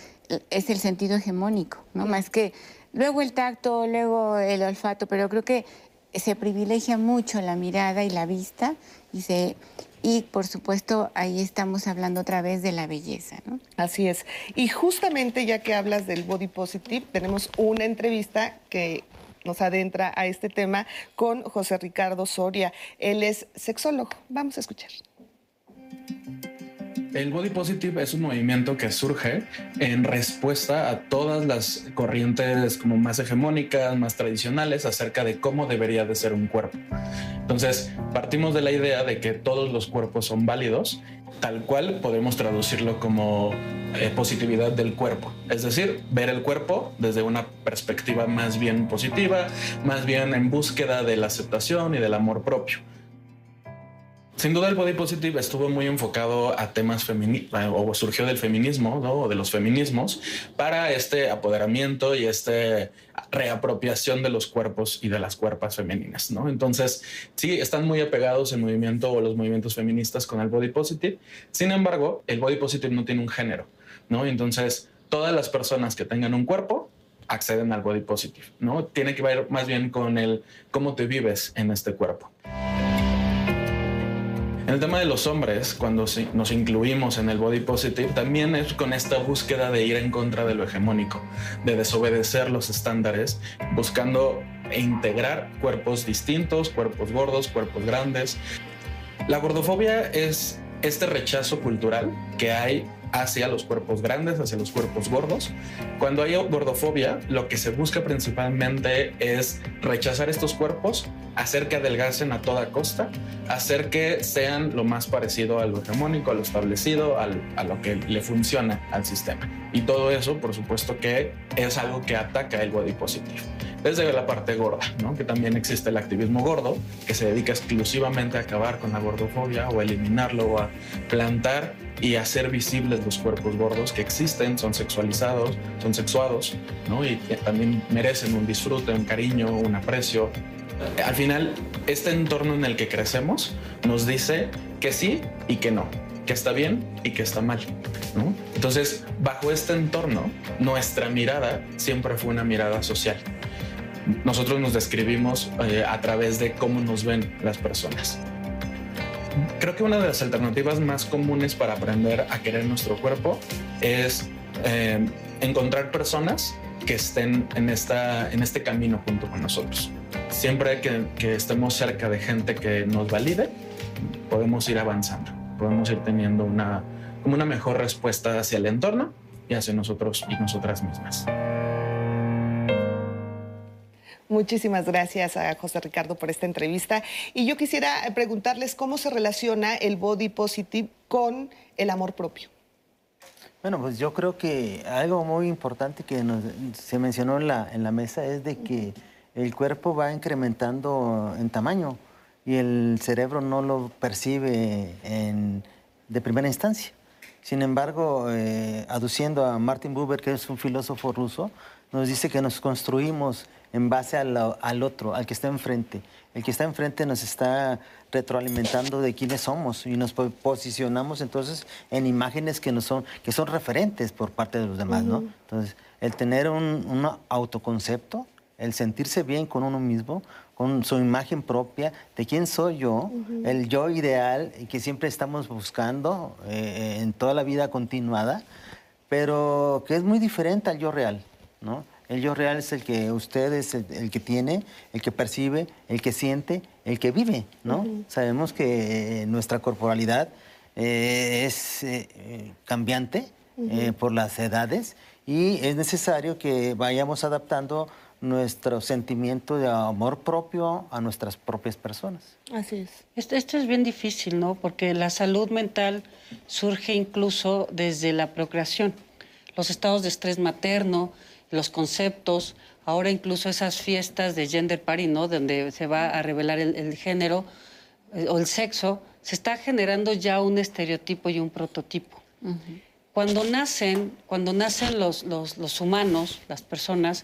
G: es el sentido hegemónico, ¿no? Más que luego el tacto, luego el olfato, pero creo que se privilegia mucho la mirada y la vista y se y por supuesto ahí estamos hablando otra vez de la belleza, ¿no?
C: Así es. Y justamente ya que hablas del body positive, tenemos una entrevista que nos adentra a este tema con José Ricardo Soria. Él es sexólogo. Vamos a escuchar.
J: El body positive es un movimiento que surge en respuesta a todas las corrientes como más hegemónicas, más tradicionales acerca de cómo debería de ser un cuerpo. Entonces, partimos de la idea de que todos los cuerpos son válidos, tal cual podemos traducirlo como eh, positividad del cuerpo, es decir, ver el cuerpo desde una perspectiva más bien positiva, más bien en búsqueda de la aceptación y del amor propio. Sin duda el body positive estuvo muy enfocado a temas femeninos, o surgió del feminismo, o de los feminismos, para este apoderamiento y esta reapropiación de los cuerpos y de las cuerpas femeninas, ¿no? Entonces, sí, están muy apegados el movimiento o los movimientos feministas con el body positive. Sin embargo, el body positive no tiene un género, ¿no? Entonces, todas las personas que tengan un cuerpo acceden al body positive, ¿no? Tiene que ver más bien con el cómo te vives en este cuerpo. En el tema de los hombres, cuando nos incluimos en el body positive, también es con esta búsqueda de ir en contra de lo hegemónico, de desobedecer los estándares, buscando integrar cuerpos distintos, cuerpos gordos, cuerpos grandes. La gordofobia es este rechazo cultural que hay hacia los cuerpos grandes, hacia los cuerpos gordos. Cuando hay gordofobia, lo que se busca principalmente es rechazar estos cuerpos, hacer que adelgacen a toda costa, hacer que sean lo más parecido a lo hegemónico, a lo establecido, a lo que le funciona al sistema. Y todo eso, por supuesto, que es algo que ataca el body positive desde la parte gorda, ¿no? que también existe el activismo gordo, que se dedica exclusivamente a acabar con la gordofobia o a eliminarlo o a plantar y hacer visibles los cuerpos gordos que existen, son sexualizados, son sexuados, ¿no? y también merecen un disfrute, un cariño, un aprecio. Al final, este entorno en el que crecemos nos dice que sí y que no, que está bien y que está mal. Entonces, bajo este entorno, nuestra mirada siempre fue una mirada social nosotros nos describimos eh, a través de cómo nos ven las personas. Creo que una de las alternativas más comunes para aprender a querer nuestro cuerpo es eh, encontrar personas que estén en, esta, en este camino junto con nosotros. Siempre que, que estemos cerca de gente que nos valide, podemos ir avanzando, podemos ir teniendo una, como una mejor respuesta hacia el entorno y hacia nosotros y nosotras mismas.
C: Muchísimas gracias a José Ricardo por esta entrevista. Y yo quisiera preguntarles cómo se relaciona el body positive con el amor propio.
E: Bueno, pues yo creo que algo muy importante que se mencionó en la, en la mesa es de que el cuerpo va incrementando en tamaño y el cerebro no lo percibe de primera instancia. Sin embargo, eh, aduciendo a Martin Buber, que es un filósofo ruso, nos dice que nos construimos en base al, otro, al que está enfrente. El que está enfrente nos está retroalimentando de quiénes somos y nos posicionamos entonces en imágenes que, no son, que son referentes por parte de los demás, ¿no? Entonces, el tener un, autoconcepto, el sentirse bien con uno mismo, con su imagen propia de quién soy yo, el yo ideal que siempre estamos buscando eh, en toda la vida continuada, pero que es muy diferente al yo real, ¿no? El yo real es el que usted es el, que tiene, el que percibe, el que siente, el que vive, ¿no? Sabemos que eh, nuestra corporalidad eh, es eh, cambiante por las edades y es necesario que vayamos adaptando nuestro sentimiento de amor propio a nuestras propias personas.
C: Así es.
F: Esto, esto, es bien difícil, ¿no? Porque la salud mental surge incluso desde la procreación. Los estados de estrés materno, los conceptos, ahora incluso esas fiestas de gender party, ¿no? Donde se va a revelar el, género eh, o el sexo, se está generando ya un estereotipo y un prototipo. Cuando nacen, cuando nacen los, los, humanos, las personas,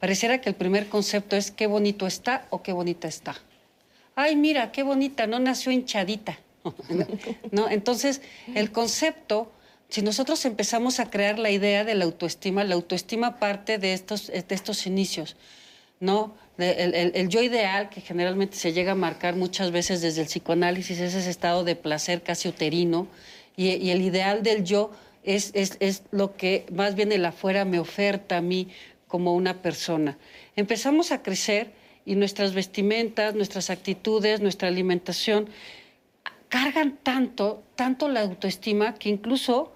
F: pareciera que el primer concepto es qué bonito está o qué bonita está. Ay, mira, qué bonita, no nació hinchadita. <laughs> ¿No? Entonces, el concepto si nosotros empezamos a crear la idea de la autoestima, la autoestima parte de estos, de estos inicios, ¿no? El, yo ideal, que generalmente se llega a marcar muchas veces desde el psicoanálisis, es ese estado de placer casi uterino, y, el ideal del yo es, es, es, lo que más bien el afuera me oferta a mí como una persona. Empezamos a crecer y nuestras vestimentas, nuestras actitudes, nuestra alimentación cargan tanto, tanto la autoestima que incluso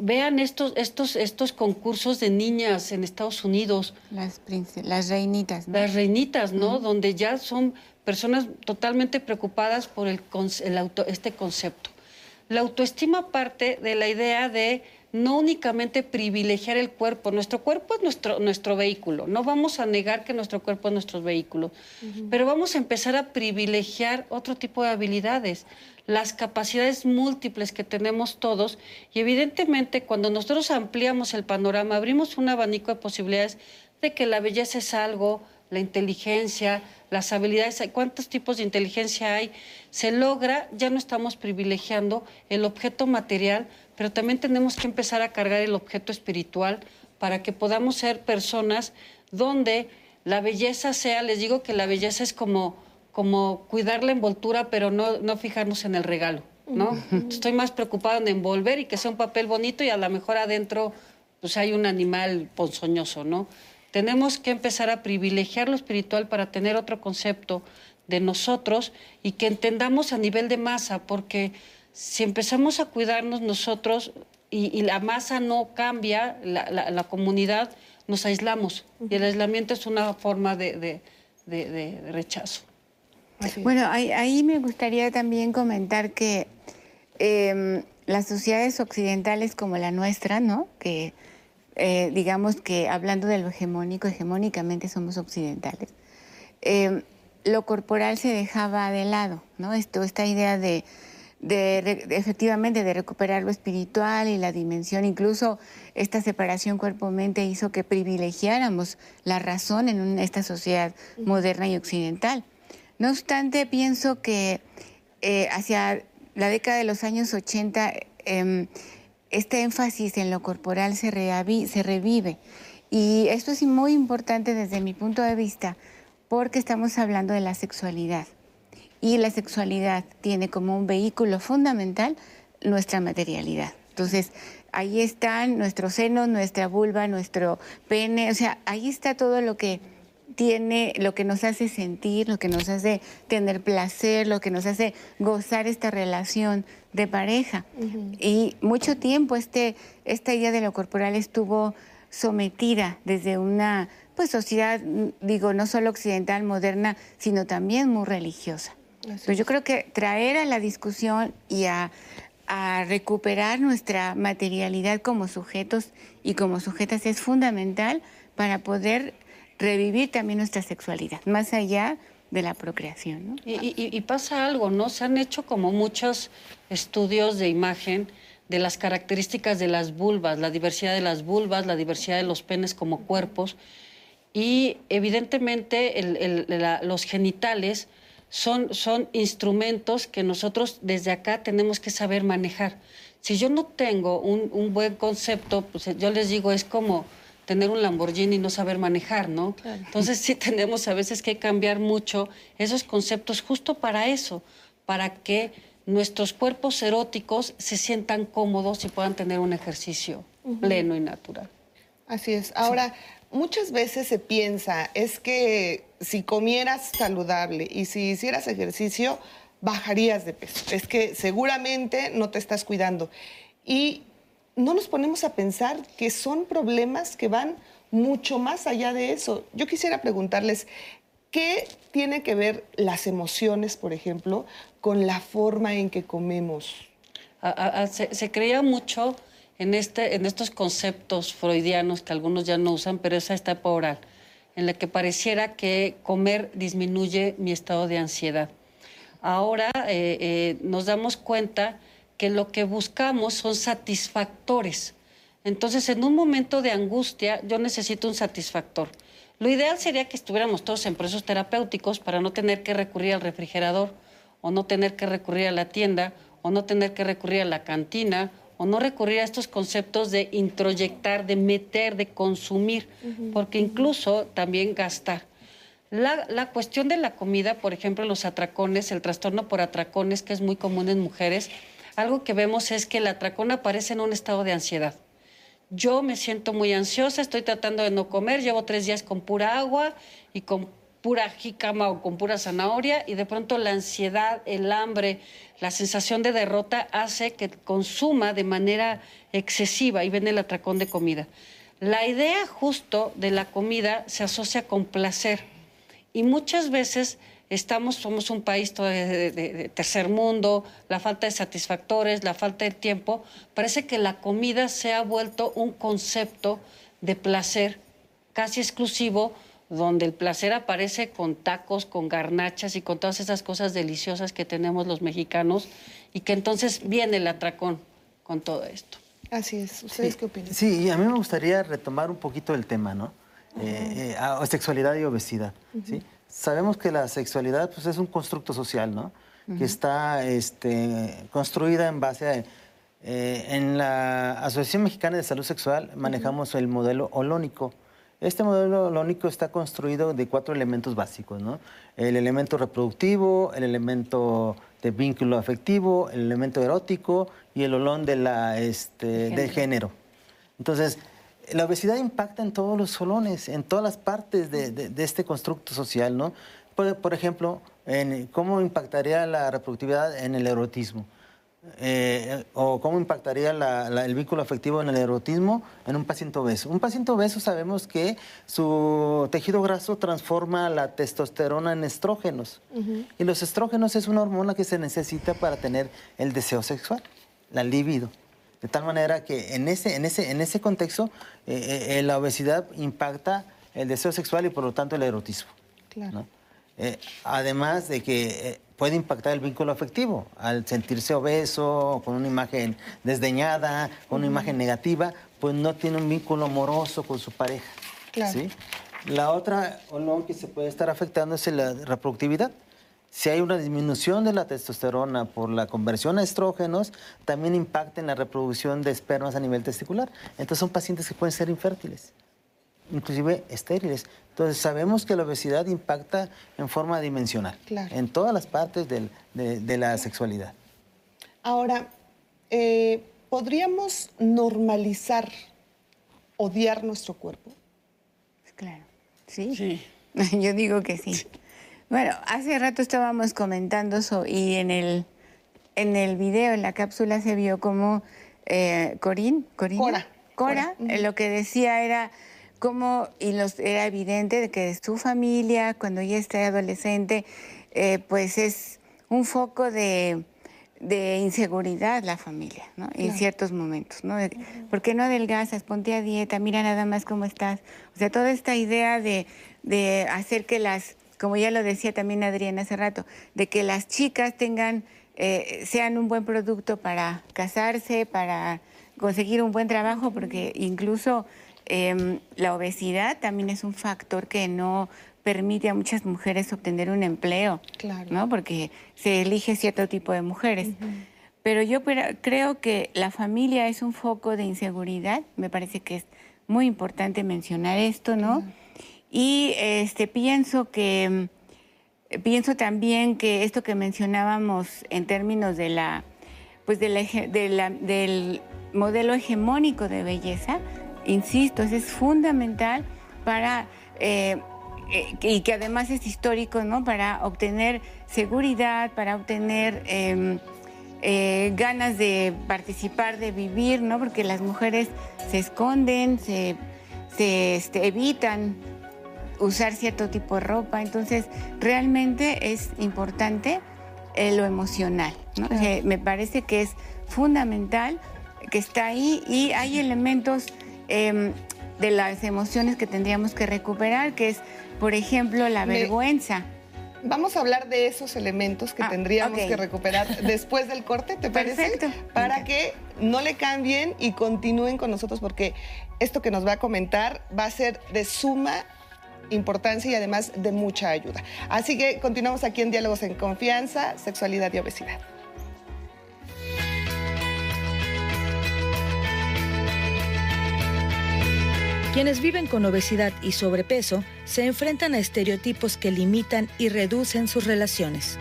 F: vean estos, estos, estos concursos de niñas en Estados Unidos.
G: Las, las reinitas.
F: Las reinitas, ¿no? Donde ya son personas totalmente preocupadas por el, el auto, este concepto. La autoestima parte de la idea de no únicamente privilegiar el cuerpo, nuestro cuerpo es nuestro, nuestro vehículo, no vamos a negar que nuestro cuerpo es nuestro vehículo, pero vamos a empezar a privilegiar otro tipo de habilidades, las capacidades múltiples que tenemos todos y evidentemente cuando nosotros ampliamos el panorama, abrimos un abanico de posibilidades de que la belleza es algo, la inteligencia, las habilidades, cuántos tipos de inteligencia hay, se logra, ya no estamos privilegiando el objeto material, pero también tenemos que empezar a cargar el objeto espiritual para que podamos ser personas donde la belleza sea, les digo que la belleza es como, como cuidar la envoltura, pero no, no fijarnos en el regalo, ¿no? <laughs> Estoy más preocupada en envolver y que sea un papel bonito y a lo mejor adentro pues hay un animal ponzoñoso, ¿no? Tenemos que empezar a privilegiar lo espiritual para tener otro concepto de nosotros y que entendamos a nivel de masa, porque si empezamos a cuidarnos nosotros, y, la masa no cambia, la, comunidad, nos aislamos. Y el aislamiento es una forma de, rechazo.
G: Bueno, ahí, me gustaría también comentar que em, las sociedades occidentales como la nuestra, ¿no? Que eh, digamos que hablando de lo hegemónico, hegemónicamente somos occidentales. Em, lo corporal se dejaba de lado, ¿no? Esto, esta idea de de, efectivamente de recuperar lo espiritual y la dimensión. Incluso esta separación cuerpo-mente hizo que privilegiáramos la razón en esta sociedad moderna y occidental. No obstante, pienso que eh, hacia la década de los años 80 em, este énfasis en lo corporal se, revive. Y esto es muy importante desde mi punto de vista porque estamos hablando de la sexualidad y la sexualidad tiene como un vehículo fundamental nuestra materialidad. Entonces, ahí están nuestros senos, nuestra vulva, nuestro pene, o sea, ahí está todo lo que tiene, lo que nos hace sentir, lo que nos hace tener placer, lo que nos hace gozar esta relación de pareja. Y mucho tiempo este, esta idea de lo corporal estuvo sometida desde una pues, sociedad, digo, no solo occidental, moderna, sino también muy religiosa. Pues yo creo que traer a la discusión y a, recuperar nuestra materialidad como sujetos y como sujetas es fundamental para poder revivir también nuestra sexualidad, más allá de la procreación.
F: Y, pasa algo, ¿no? Se han hecho como muchos estudios de imagen de las características de las vulvas, la diversidad de las vulvas, la diversidad de los penes como cuerpos. Y evidentemente los genitales son, son instrumentos que nosotros desde acá tenemos que saber manejar. Si yo no tengo un, buen concepto, pues yo les digo, es como tener un Lamborghini y no saber manejar, ¿no? Entonces sí tenemos a veces que cambiar mucho esos conceptos justo para eso, para que nuestros cuerpos eróticos se sientan cómodos y puedan tener un ejercicio pleno y natural.
C: Así es. Ahora, muchas veces se piensa, es que si comieras saludable y si hicieras ejercicio, bajarías de peso. Es que seguramente no te estás cuidando. Y no nos ponemos a pensar que son problemas que van mucho más allá de eso. Yo quisiera preguntarles, ¿qué tiene que ver las emociones, por ejemplo, con la forma en que comemos?
F: se creía mucho en, este, en estos conceptos freudianos que algunos ya no usan, pero esa etapa oral, en la que pareciera que comer disminuye mi estado de ansiedad. Ahora eh, eh, nos damos cuenta que lo que buscamos son satisfactores. Entonces, en un momento de angustia, yo necesito un satisfactor. Lo ideal sería que estuviéramos todos en procesos terapéuticos para no tener que recurrir al refrigerador, o no tener que recurrir a la tienda, o no tener que recurrir a la cantina, o no recurrir a estos conceptos de introyectar, de meter, de consumir, porque incluso también gastar. La, cuestión de la comida, por ejemplo, los atracones, el trastorno por atracones, que es muy común en mujeres, algo que vemos es que el atracón aparece en un estado de ansiedad. Yo me siento muy ansiosa, estoy tratando de no comer, llevo tres días con pura agua y con pura jícama o con pura zanahoria y de pronto la ansiedad, el hambre, la sensación de derrota hace que consuma de manera excesiva y viene el atracón de comida. La idea justo de la comida se asocia con placer y muchas veces estamos, somos un país de, de, tercer mundo, la falta de satisfactores, la falta de tiempo, parece que la comida se ha vuelto un concepto de placer casi exclusivo donde el placer aparece con tacos, con garnachas y con todas esas cosas deliciosas que tenemos los mexicanos y que entonces viene el atracón con todo esto.
C: Así es. ¿Ustedes qué opinan?
E: Sí, y a mí me gustaría retomar un poquito el tema, ¿no? Eh, eh, sexualidad y obesidad. ¿sí? Sabemos que la sexualidad pues, es un constructo social, ¿no? Que está este, construida en base a... Eh, en la Asociación Mexicana de Salud Sexual manejamos el modelo holónico. Este modelo lo único está construido de cuatro elementos básicos, ¿no? El elemento reproductivo, el elemento de vínculo afectivo, el elemento erótico y el olón de la, este, del género. Entonces, la obesidad impacta en todos los solones, en todas las partes de, este constructo social, ¿no? Por, ejemplo, en cómo impactaría la reproductividad en el erotismo. eh, o cómo impactaría el vínculo afectivo en el erotismo en un paciente obeso. Un paciente obeso sabemos que su tejido graso transforma la testosterona en estrógenos. Y los estrógenos es una hormona que se necesita para tener el deseo sexual, la libido. De tal manera que en ese, en ese, en ese contexto eh, eh, la obesidad impacta el deseo sexual y por lo tanto el erotismo. Claro. además de que puede impactar el vínculo afectivo. Al sentirse obeso, con una imagen desdeñada, con una imagen negativa, pues no tiene un vínculo amoroso con su pareja. ¿sí? La otra no que se puede estar afectando es la reproductividad. Si hay una disminución de la testosterona por la conversión a estrógenos, también impacta en la reproducción de espermas a nivel testicular. Entonces son pacientes que pueden ser infértiles inclusive estériles. Entonces sabemos que la obesidad impacta en forma dimensional, en todas las partes de, la sexualidad.
C: Ahora, eh, ¿podríamos normalizar odiar nuestro cuerpo?
G: Claro, sí. sí. <laughs> Yo digo que sí. <laughs> Bueno, hace rato estábamos comentando eso y en el, en el video, en la cápsula, se vio como eh, Corín,
C: Cora,
G: Cora, lo que decía era como, y los, era evidente de que su familia, cuando ella está adolescente, eh, pues es un foco de, inseguridad la familia, ¿no? En ciertos momentos, ¿no? ¿Por qué no adelgazas? Ponte a dieta, mira nada más cómo estás. O sea, toda esta idea de, hacer que las, como ya lo decía también Adriana hace rato, de que las chicas tengan, eh, sean un buen producto para casarse, para conseguir un buen trabajo, porque incluso Em, la obesidad también es un factor que no permite a muchas mujeres obtener un empleo, ¿no? Porque se elige cierto tipo de mujeres. Pero yo creo que la familia es un foco de inseguridad, me parece que es muy importante mencionar esto, ¿no? Y este, pienso que pienso también que esto que mencionábamos en términos de la pues de la, del modelo hegemónico de belleza insisto, es fundamental para... Eh, eh, y que además es histórico, ¿no? Para obtener seguridad, para obtener em, eh, ganas de participar, de vivir, ¿no? Porque las mujeres se esconden, se, este, evitan usar cierto tipo de ropa. Entonces, realmente es importante lo emocional, ¿no? me parece que es fundamental que está ahí y hay elementos Em, de las emociones que tendríamos que recuperar, que es, por ejemplo, la vergüenza.
C: Vamos a hablar de esos elementos que ah, tendríamos que recuperar después del corte, ¿te parece?
G: Perfecto.
C: Para que no le cambien y continúen con nosotros, porque esto que nos va a comentar va a ser de suma importancia y además de mucha ayuda. Así que continuamos aquí en Diálogos en Confianza, Sexualidad y Obesidad.
A: Quienes viven con obesidad y sobrepeso se enfrentan a estereotipos que limitan y reducen sus relaciones.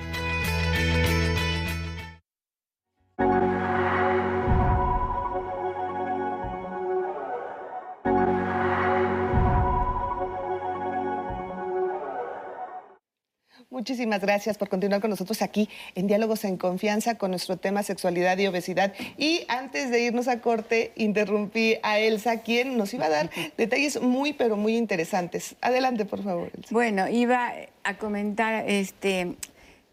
C: Muchísimas gracias por continuar con nosotros aquí en Diálogos en Confianza con nuestro tema sexualidad y obesidad. Y antes de irnos a corte, interrumpí a Elsa, quien nos iba a dar <laughs> detalles muy, pero muy interesantes. Adelante, por favor. Elsa.
G: Bueno, iba a comentar este,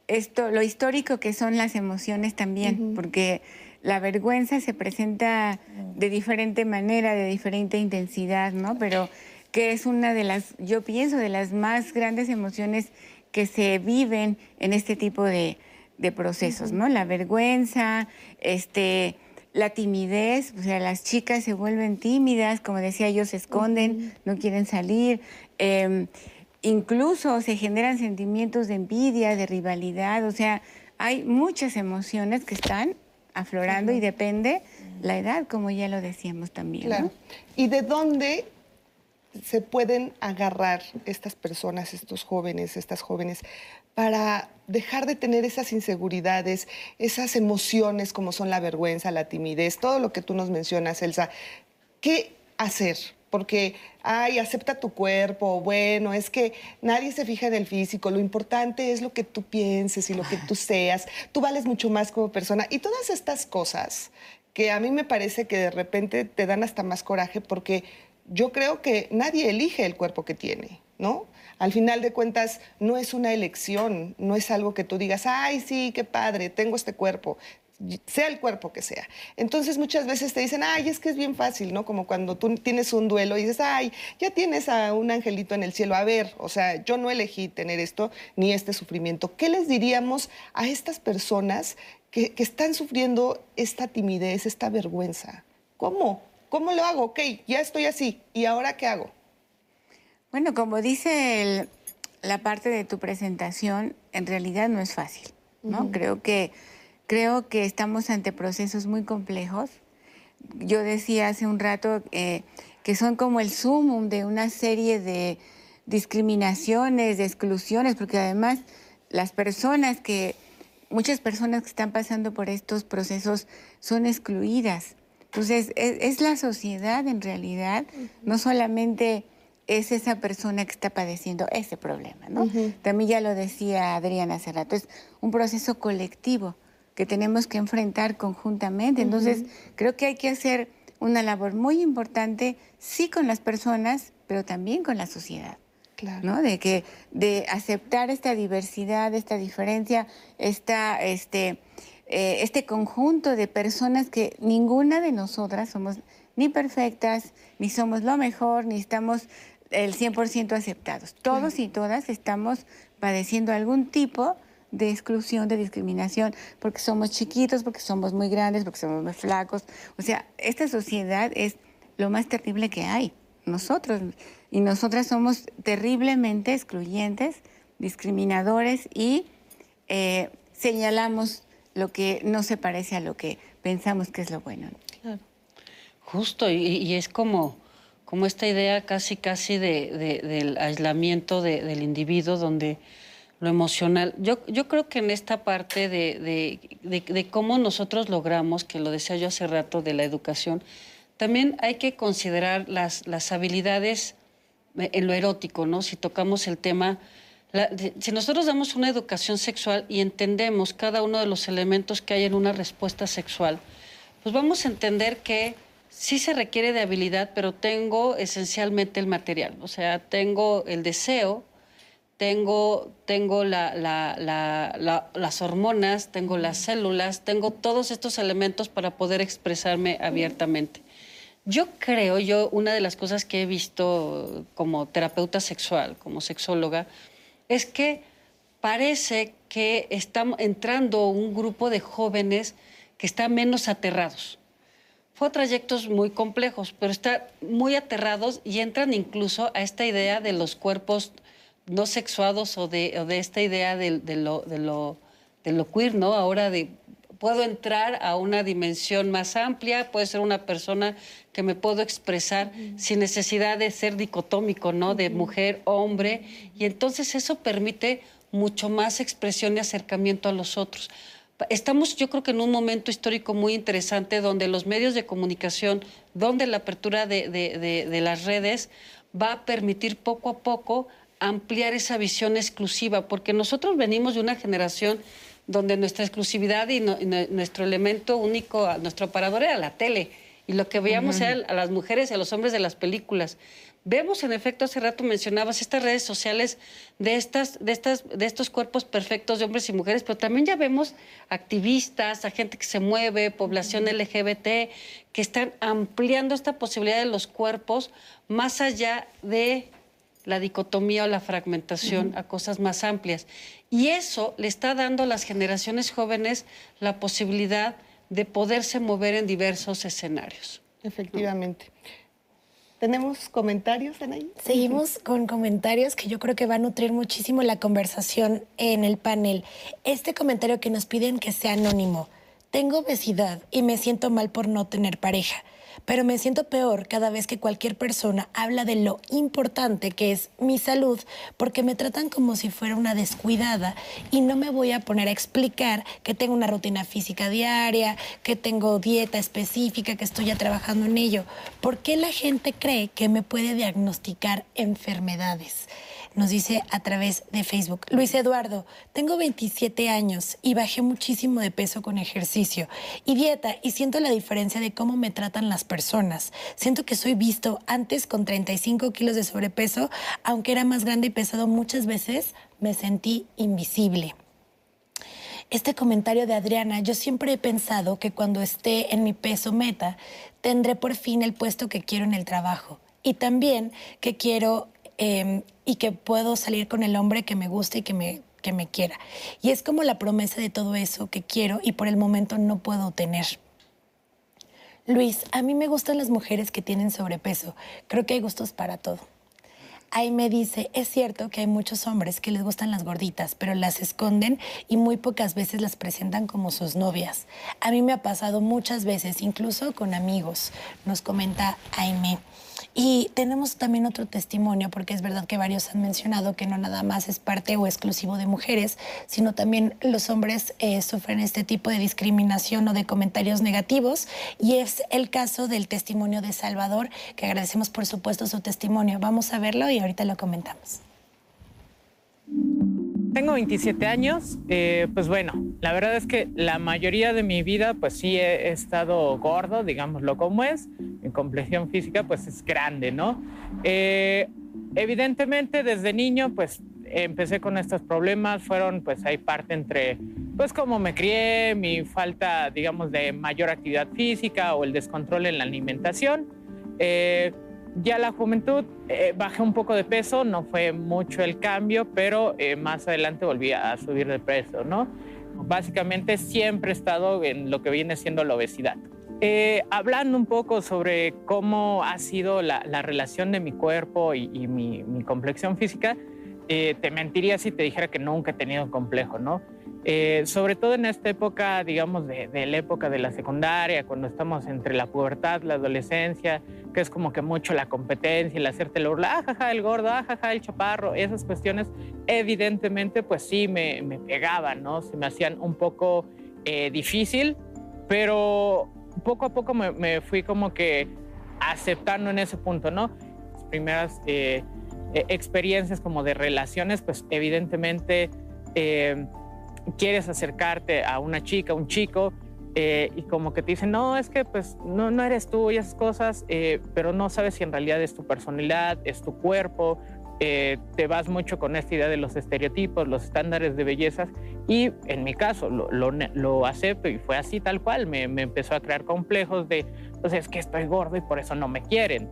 G: esto, lo histórico que son las emociones también, porque la vergüenza se presenta de diferente manera, de diferente intensidad, ¿no? Pero que es una de las, yo pienso, de las más grandes emociones que se viven en este tipo de, procesos, ¿no? La vergüenza, este, la timidez, o sea, las chicas se vuelven tímidas, como decía yo, se esconden, no quieren salir. Em, incluso se generan sentimientos de envidia, de rivalidad, o sea, hay muchas emociones que están aflorando y depende la edad, como ya lo decíamos también. Claro.
C: ¿Y de dónde se pueden agarrar estas personas, estos jóvenes, estas jóvenes, para dejar de tener esas inseguridades, esas emociones como son la vergüenza, la timidez, todo lo que tú nos mencionas, Elsa? ¿Qué hacer? porque, ay, acepta tu cuerpo, bueno, es que nadie se fija en el físico, lo importante es lo que tú pienses y lo que tú seas, tú vales mucho más como persona y todas estas cosas que a mí me parece que de repente te dan hasta más coraje porque yo creo que nadie elige el cuerpo que tiene, ¿no? Al final de cuentas, no es una elección, no es algo que tú digas, ay, sí, qué padre, tengo este cuerpo sea el cuerpo que sea. Entonces muchas veces te dicen, ay, es que es bien fácil, ¿no? Como cuando tú tienes un duelo y dices, ay, ya tienes a un angelito en el cielo. A ver, o sea, yo no elegí tener esto ni este sufrimiento. ¿Qué les diríamos a estas personas que, que están sufriendo esta timidez, esta vergüenza? ¿Cómo? ¿Cómo lo hago? Ok, ya estoy así. ¿Y ahora qué hago?
G: Bueno, como dice la parte de tu presentación, en realidad no es fácil, ¿no? Creo que Creo que estamos ante procesos muy complejos. Yo decía hace un rato eh, que son como el sumum de una serie de discriminaciones, de exclusiones, porque además las personas que, muchas personas que están pasando por estos procesos son excluidas. Entonces, es, la sociedad en realidad, no solamente es esa persona que está padeciendo ese problema, ¿no? También ya lo decía Adriana hace rato, es un proceso colectivo que tenemos que enfrentar conjuntamente. Entonces, creo que hay que hacer una labor muy importante, sí con las personas, pero también con la sociedad. Claro. ¿no? De que de aceptar esta diversidad, esta diferencia, esta, este, eh, este conjunto de personas que ninguna de nosotras somos ni perfectas, ni somos lo mejor, ni estamos el 100% aceptados. Todos y todas estamos padeciendo algún tipo de exclusión, de discriminación, porque somos chiquitos, porque somos muy grandes, porque somos muy flacos. O sea, esta sociedad es lo más terrible que hay. Nosotros y nosotras somos terriblemente excluyentes, discriminadores y eh, señalamos lo que no se parece a lo que pensamos que es lo bueno. Claro.
F: Justo, y, es como, como esta idea casi, casi de, del aislamiento del individuo, donde lo emocional. Yo, yo creo que en esta parte de, de, cómo nosotros logramos, que lo decía yo hace rato, de la educación, también hay que considerar las, las habilidades en lo erótico, ¿no? Si tocamos el tema, si nosotros damos una educación sexual y entendemos cada uno de los elementos que hay en una respuesta sexual, pues vamos a entender que sí se requiere de habilidad, pero tengo esencialmente el material, o sea, tengo el deseo, tengo, tengo las hormonas, tengo las células, tengo todos estos elementos para poder expresarme abiertamente. Yo creo, yo una de las cosas que he visto como terapeuta sexual, como sexóloga, es que parece que está entrando un grupo de jóvenes que están menos aterrados. Fue trayectos muy complejos, pero están muy aterrados y entran incluso a esta idea de los cuerpos no sexuados o de, esta idea de, lo, de, de lo queer, ¿no? Ahora de puedo entrar a una dimensión más amplia, puede ser una persona que me puedo expresar sin necesidad de ser dicotómico, ¿no? De mujer, hombre, y entonces eso permite mucho más expresión y acercamiento a los otros. Estamos, yo creo que en un momento histórico muy interesante donde los medios de comunicación, donde la apertura de, de las redes va a permitir poco a poco ampliar esa visión exclusiva, porque nosotros venimos de una generación donde nuestra exclusividad y, nuestro elemento único, nuestro aparador era la tele, y lo que veíamos era a las mujeres y a los hombres de las películas. Vemos, en efecto, hace rato mencionabas estas redes sociales de, estas, de, estas, de estos cuerpos perfectos de hombres y mujeres, pero también ya vemos activistas, a gente que se mueve, población LGBT, que están ampliando esta posibilidad de los cuerpos más allá de la dicotomía o la fragmentación a cosas más amplias. Y eso le está dando a las generaciones jóvenes la posibilidad de poderse mover en diversos escenarios.
C: Efectivamente. ¿Tenemos comentarios, Anaí?
D: Seguimos con comentarios que yo creo que va a nutrir muchísimo la conversación en el panel. Este comentario que nos piden que sea anónimo. Tengo obesidad y me siento mal por no tener pareja. Pero me siento peor cada vez que cualquier persona habla de lo importante que es mi salud, porque me tratan como si fuera una descuidada y no me voy a poner a explicar que tengo una rutina física diaria, que tengo dieta específica, que estoy ya trabajando en ello. ¿Por qué la gente cree que me puede diagnosticar enfermedades? Nos dice a través de Facebook. Luis Eduardo, tengo 27 años y bajé muchísimo de peso con ejercicio y dieta y siento la diferencia de cómo me tratan las personas. Siento que soy visto antes con 35 kilos de sobrepeso, aunque era más grande y pesado muchas veces, me sentí invisible. Este comentario de Adriana, yo siempre he pensado que cuando esté en mi peso meta, tendré por fin el puesto que quiero en el trabajo y también que quiero Em, y que puedo salir con el hombre que me guste y que me, que me quiera. Y es como la promesa de todo eso que quiero y por el momento no puedo tener. Luis, a mí me gustan las mujeres que tienen sobrepeso. Creo que hay gustos para todo. Ahí me dice, es cierto que hay muchos hombres que les gustan las gorditas, pero las esconden y muy pocas veces las presentan como sus novias. A mí me ha pasado muchas veces, incluso con amigos, nos comenta Aime. Y tenemos también otro testimonio, porque es verdad que varios han mencionado que no nada más es parte o exclusivo de mujeres, sino también los hombres eh, sufren este tipo de discriminación o de comentarios negativos. Y es el caso del testimonio de Salvador, que agradecemos por supuesto su testimonio. Vamos a verlo y ahorita lo comentamos.
K: Tengo 27 años, eh, pues bueno, la verdad es que la mayoría de mi vida pues sí he, estado gordo, digámoslo como es, mi complexión física pues es grande, ¿no? Eh, evidentemente desde niño pues empecé con estos problemas, fueron pues hay parte entre pues cómo me crié, mi falta digamos de mayor actividad física o el descontrol en la alimentación. Eh, ya la juventud eh, bajé un poco de peso, no fue mucho el cambio, pero eh, más adelante volví a subir de peso, ¿no? Básicamente siempre he estado en lo que viene siendo la obesidad. Eh, hablando un poco sobre cómo ha sido la, relación de mi cuerpo y, mi, mi, complexión física, te mentiría si te dijera que nunca he tenido un complejo, ¿no? Eh, sobre todo en esta época, digamos, de, la época de la secundaria, cuando estamos entre la pubertad, la adolescencia, que es como que mucho la competencia, el hacerte la burla, ajaja, el gordo, ajaja, el chaparro, esas cuestiones, evidentemente, pues sí me, me pegaban, ¿no? Se me hacían un poco eh, difícil, pero poco a poco me, fui como que aceptando en ese punto, ¿no? Las primeras eh, experiencias como de relaciones, pues evidentemente quieres acercarte a una chica, un chico, eh, y como que te dicen, no, es que pues no, no eres tú y esas cosas, eh, pero no sabes si en realidad es tu personalidad, es tu cuerpo, eh, te vas mucho con esta idea de los estereotipos, los estándares de bellezas, y en mi caso lo, lo, acepto y fue así tal cual, me, me, empezó a crear complejos de, pues es que estoy gordo y por eso no me quieren.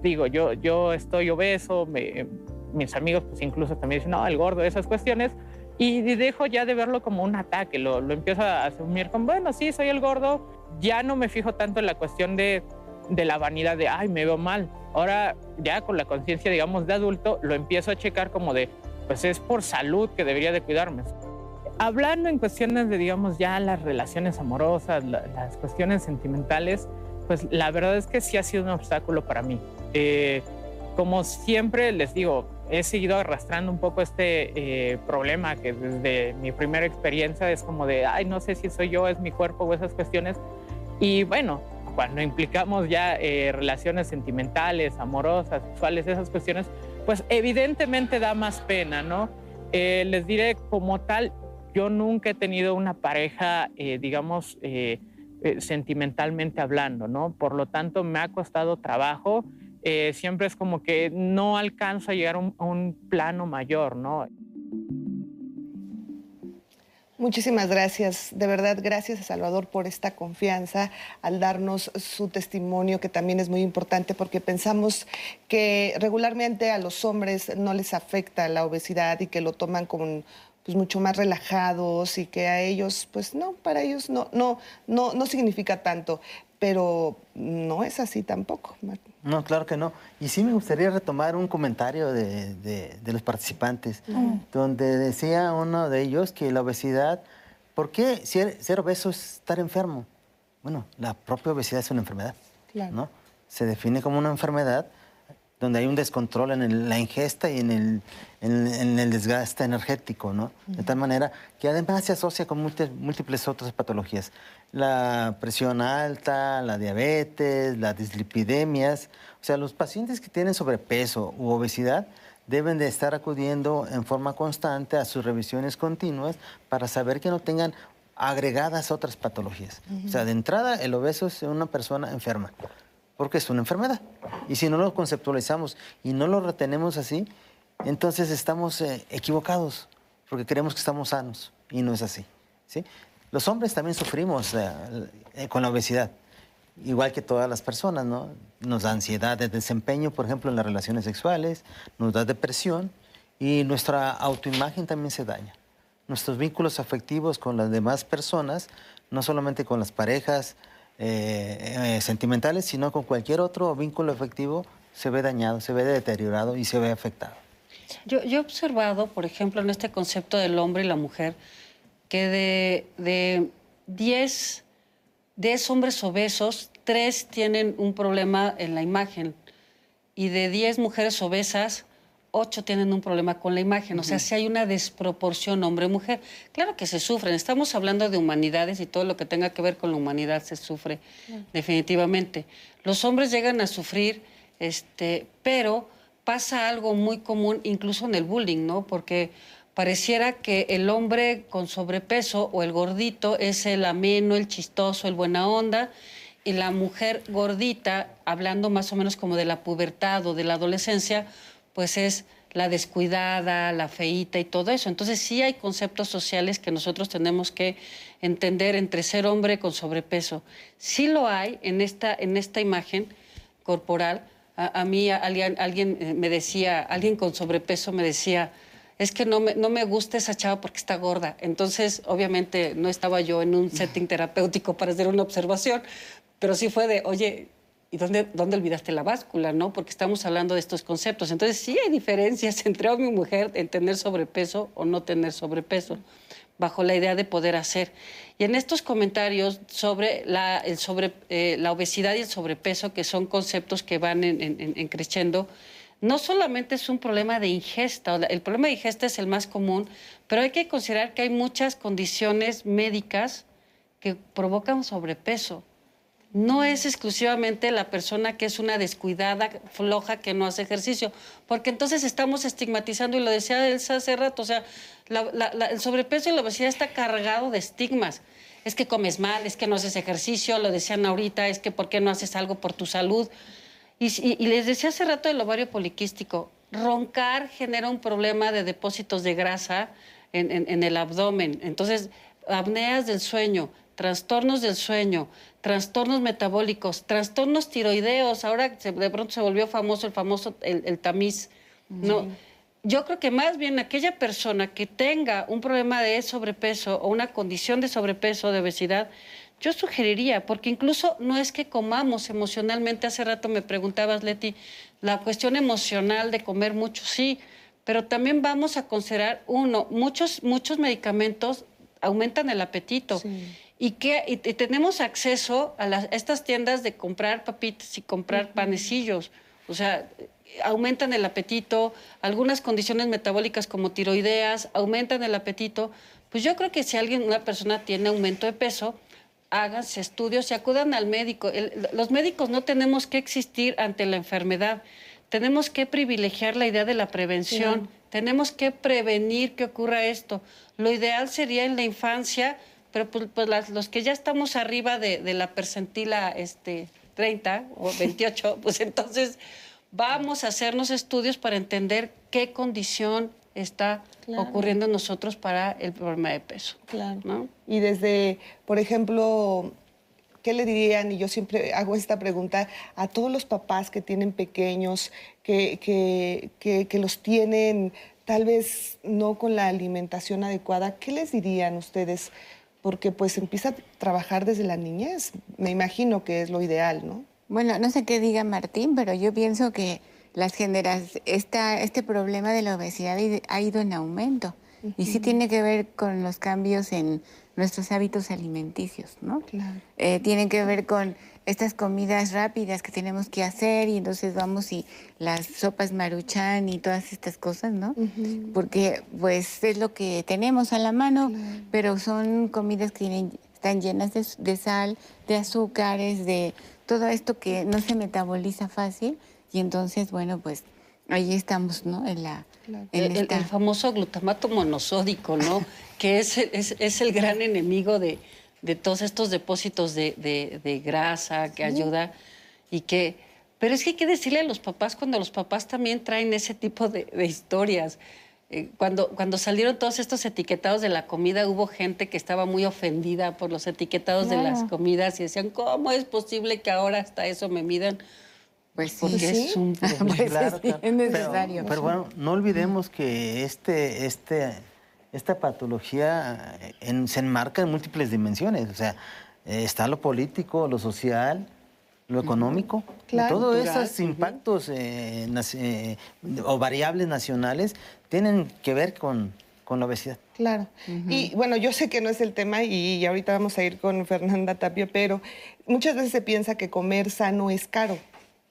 K: Digo, yo, yo estoy obeso, mis amigos pues incluso también dicen, no, el gordo, esas cuestiones, y dejo ya de verlo como un ataque, lo, lo empiezo a asumir como, bueno, sí, soy el gordo, ya no me fijo tanto en la cuestión de, de la vanidad de, ay, me veo mal. Ahora ya con la conciencia, digamos, de adulto, lo empiezo a checar como de, pues es por salud que debería de cuidarme. Hablando en cuestiones de, digamos, ya las relaciones amorosas, las cuestiones sentimentales, pues la verdad es que sí ha sido un obstáculo para mí. Eh, como siempre les digo, he seguido arrastrando un poco este eh, problema que desde mi primera experiencia es como de, ay, no sé si soy yo, es mi cuerpo o esas cuestiones. Y bueno, cuando implicamos ya eh, relaciones sentimentales, amorosas, sexuales, esas cuestiones, pues evidentemente da más pena, ¿no? Eh, les diré como tal, yo nunca he tenido una pareja, digamos, sentimentalmente hablando, ¿no? Por lo tanto, me ha costado trabajo eh, siempre es como que no alcanzo a llegar a un, plano mayor, ¿no?
C: Muchísimas gracias, de verdad, gracias a Salvador por esta confianza al darnos su testimonio, que también es muy importante porque pensamos que regularmente a los hombres no les afecta la obesidad y que lo toman como pues mucho más relajados y que a ellos, pues no, para ellos no, no, no, no significa tanto pero no es así tampoco.
E: No, claro que no. Y sí me gustaría retomar un comentario de, los participantes, donde decía uno de ellos que la obesidad, ¿por qué ser, ser, obeso es estar enfermo? Bueno, la propia obesidad es una enfermedad. ¿no? Se define como una enfermedad donde hay un descontrol en la ingesta y en el, en, el desgaste energético, ¿no? De tal manera que además se asocia con múltiples otras patologías. La presión alta, la diabetes, las dislipidemias. O sea, los pacientes que tienen sobrepeso u obesidad deben de estar acudiendo en forma constante a sus revisiones continuas para saber que no tengan agregadas otras patologías. O sea, de entrada, el obeso es una persona enferma porque es una enfermedad. Y si no lo conceptualizamos y no lo retenemos así, entonces estamos eh, equivocados, porque creemos que estamos sanos y no es así. ¿sí? Los hombres también sufrimos eh, eh, con la obesidad, igual que todas las personas, ¿no? Nos da ansiedad de desempeño, por ejemplo, en las relaciones sexuales, nos da depresión y nuestra autoimagen también se daña. Nuestros vínculos afectivos con las demás personas, no solamente con las parejas, eh, eh, sentimentales, sino con cualquier otro vínculo afectivo, se ve dañado, se ve deteriorado y se ve afectado.
F: Yo, he observado, por ejemplo, en este concepto del hombre y la mujer, que de, de 10, 10 hombres obesos, 3 tienen un problema en la imagen. Y de 10 mujeres obesas, ocho tienen un problema con la imagen. O sea, si hay una desproporción hombre-mujer. Claro que se sufren. Estamos hablando de humanidades y todo lo que tenga que ver con la humanidad se sufre definitivamente. Los hombres llegan a sufrir, este, pero pasa algo muy común incluso en el bullying, ¿no? Porque pareciera que el hombre con sobrepeso o el gordito es el ameno, el chistoso, el buena onda, y la mujer gordita, hablando más o menos como de la pubertad o de la adolescencia, pues es la descuidada, la feíta y todo eso. Entonces sí hay conceptos sociales que nosotros tenemos que entender entre ser hombre con sobrepeso. Sí lo hay en esta, en esta imagen corporal. A, mí alguien, alguien eh, me decía, alguien con sobrepeso me decía, es que no me, no me gusta esa chava porque está gorda. Entonces, obviamente, no estaba yo en un setting terapéutico para hacer una observación, pero sí fue de, oye, ¿Y dónde, dónde olvidaste la báscula, no? Porque estamos hablando de estos conceptos. Entonces, sí hay diferencias <laughs> entre hombre y mujer en tener sobrepeso o no tener sobrepeso, bajo la idea de poder hacer. Y en estos comentarios sobre la, el sobre, eh, la obesidad y el sobrepeso, que son conceptos que van en, en, creciendo, no solamente es un problema de ingesta, el problema de ingesta es el más común, pero hay que considerar que hay muchas condiciones médicas que provocan sobrepeso no es exclusivamente la persona que es una descuidada, floja, que no hace ejercicio, porque entonces estamos estigmatizando, y lo decía Elsa hace rato, o sea, el sobrepeso y la obesidad está cargado de estigmas. Es que comes mal, es que no haces ejercicio, lo decían ahorita, es que por qué no haces algo por tu salud. Y, les decía hace rato del ovario poliquístico, roncar genera un problema de depósitos de grasa en el abdomen. Entonces, apneas del sueño, trastornos del sueño, trastornos metabólicos, trastornos tiroideos. Ahora de pronto se volvió famoso el famoso el, tamiz. No, yo creo que más bien aquella persona que tenga un problema de sobrepeso o una condición de sobrepeso, de obesidad, yo sugeriría, porque incluso no es que comamos emocionalmente, hace rato me preguntabas, Leti, la cuestión emocional de comer mucho, sí, pero también vamos a considerar, uno, muchos, muchos medicamentos aumentan el apetito. Y, que, tenemos acceso a, las, estas tiendas de comprar papitas y comprar panecillos. O sea, aumentan el apetito, algunas condiciones metabólicas como tiroideas aumentan el apetito. Pues yo creo que si alguien, una persona tiene aumento de peso, háganse estudios y acudan al médico. los médicos no tenemos que existir ante la enfermedad. Tenemos que privilegiar la idea de la prevención. Tenemos que prevenir que ocurra esto. Lo ideal sería en la infancia, pero pues, pues los que ya estamos arriba de, la percentila este, 30 o 28, <laughs> pues entonces vamos a hacernos estudios para entender qué condición está ocurriendo en nosotros para el problema de peso.
C: Claro. Y desde, por ejemplo, ¿qué le dirían? Y yo siempre hago esta pregunta a todos los papás que tienen pequeños, que, que, que los tienen tal vez no con la alimentación adecuada, ¿qué les dirían ustedes? Porque pues empieza a trabajar desde la niñez, me imagino que es lo ideal, ¿no?
G: Bueno, no sé qué diga Martín, pero yo pienso que las generaciones, este problema de la obesidad ha ido en aumento. Y sí tiene que ver con los cambios en nuestros hábitos alimenticios, ¿no?
C: Claro.
G: Eh, tienen que ver con estas comidas rápidas que tenemos que hacer y entonces vamos y las sopas maruchan y todas estas cosas, ¿no? Porque pues es lo que tenemos a la mano, pero son comidas que tienen- están llenas de, de sal, de azúcares, de todo esto que no se metaboliza fácil y entonces, bueno, pues ahí estamos, ¿no? En la... en
F: El, el-
G: esta-
F: el famoso glutamato monosódico, ¿no? <laughs> que es, es, es el gran enemigo de, de todos estos depósitos de, de- de grasa que ayuda y que... Pero es que hay que decirle a los papás cuando los papás también traen ese tipo de, de historias. Eh, cuando, cuando salieron todos estos etiquetados de la comida, hubo gente que estaba muy ofendida por los etiquetados de las
G: Claro.
F: comidas y decían, ¿cómo es posible que ahora hasta eso me midan?
G: Pues sí.
F: Porque
G: Sí.
F: es un <laughs>
G: Pues
F: problema.
G: sí, es necesario.
E: Pero, pero bueno, no olvidemos que este, este, esta patología eh, en- se enmarca en múltiples dimensiones. O sea, eh, está lo político, lo social, lo económico.
C: Claro.
E: Todos esos impactos eh, eh, o variables nacionales tienen que ver con, con la obesidad.
C: Claro. Y bueno, yo sé que no es el tema y, ahorita vamos a ir con Fernanda Tapia, pero muchas veces se piensa que comer sano es caro.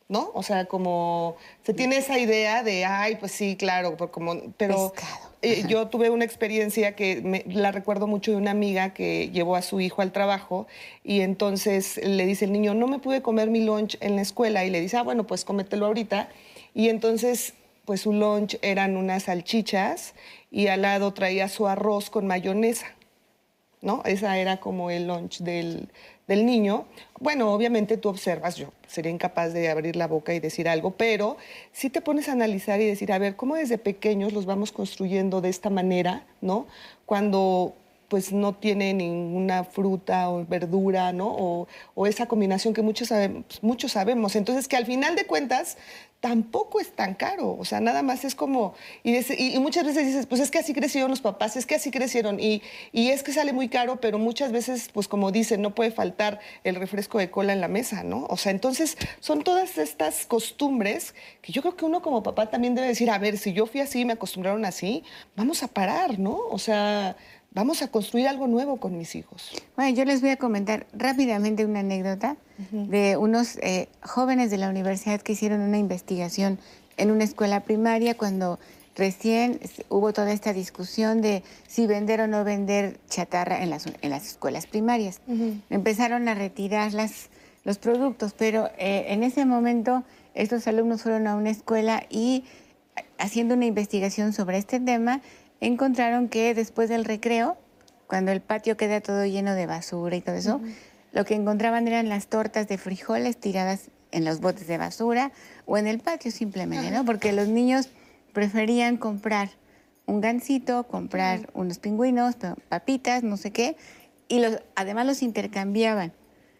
C: ¿No? O sea, como se tiene esa idea de, ay, pues sí, claro, por como, pero eh, yo tuve una experiencia que me- la recuerdo mucho de una amiga que llevó a su hijo al trabajo y entonces le dice el niño, no me pude comer mi lunch en la escuela y le dice, ah, bueno, pues cómetelo ahorita. Y entonces, pues su lunch eran unas salchichas y al lado traía su arroz con mayonesa. ¿no? Esa era como el lunch del, del niño. Bueno, obviamente tú observas, yo sería incapaz de abrir la boca y decir algo, pero si te pones a analizar y decir, a ver, ¿cómo desde pequeños los vamos construyendo de esta manera, ¿no? Cuando pues no tiene ninguna fruta o verdura, ¿no? O, o esa combinación que muchos sabemos, muchos sabemos. Entonces, que al final de cuentas tampoco es tan caro. O sea, nada más es como... Y, y- y muchas veces dices, pues es que así crecieron los papás, es que así crecieron. Y, y es que sale muy caro, pero muchas veces, pues como dicen, no puede faltar el refresco de cola en la mesa, ¿no? O sea, entonces son todas estas costumbres que yo creo que uno como papá también debe decir, a ver, si yo fui así, me acostumbraron así, vamos a parar, ¿no? O sea, vamos a construir algo nuevo con mis hijos.
G: Bueno, yo les voy a comentar rápidamente una anécdota de unos eh, jóvenes de la universidad que hicieron una investigación en una escuela primaria cuando recién hubo toda esta discusión de si vender o no vender chatarra en las, en las escuelas primarias. Empezaron a retirar las, los productos, pero eh, en ese momento estos alumnos fueron a una escuela y haciendo una investigación sobre este tema, encontraron que después del recreo, cuando el patio queda todo lleno de basura y todo eso, lo que encontraban eran las tortas de frijoles tiradas en los botes de basura o en el patio simplemente, ¿no? Porque los niños preferían comprar un gansito, comprar unos pingüinos, pa- papitas, no sé qué, y los, además los intercambiaban.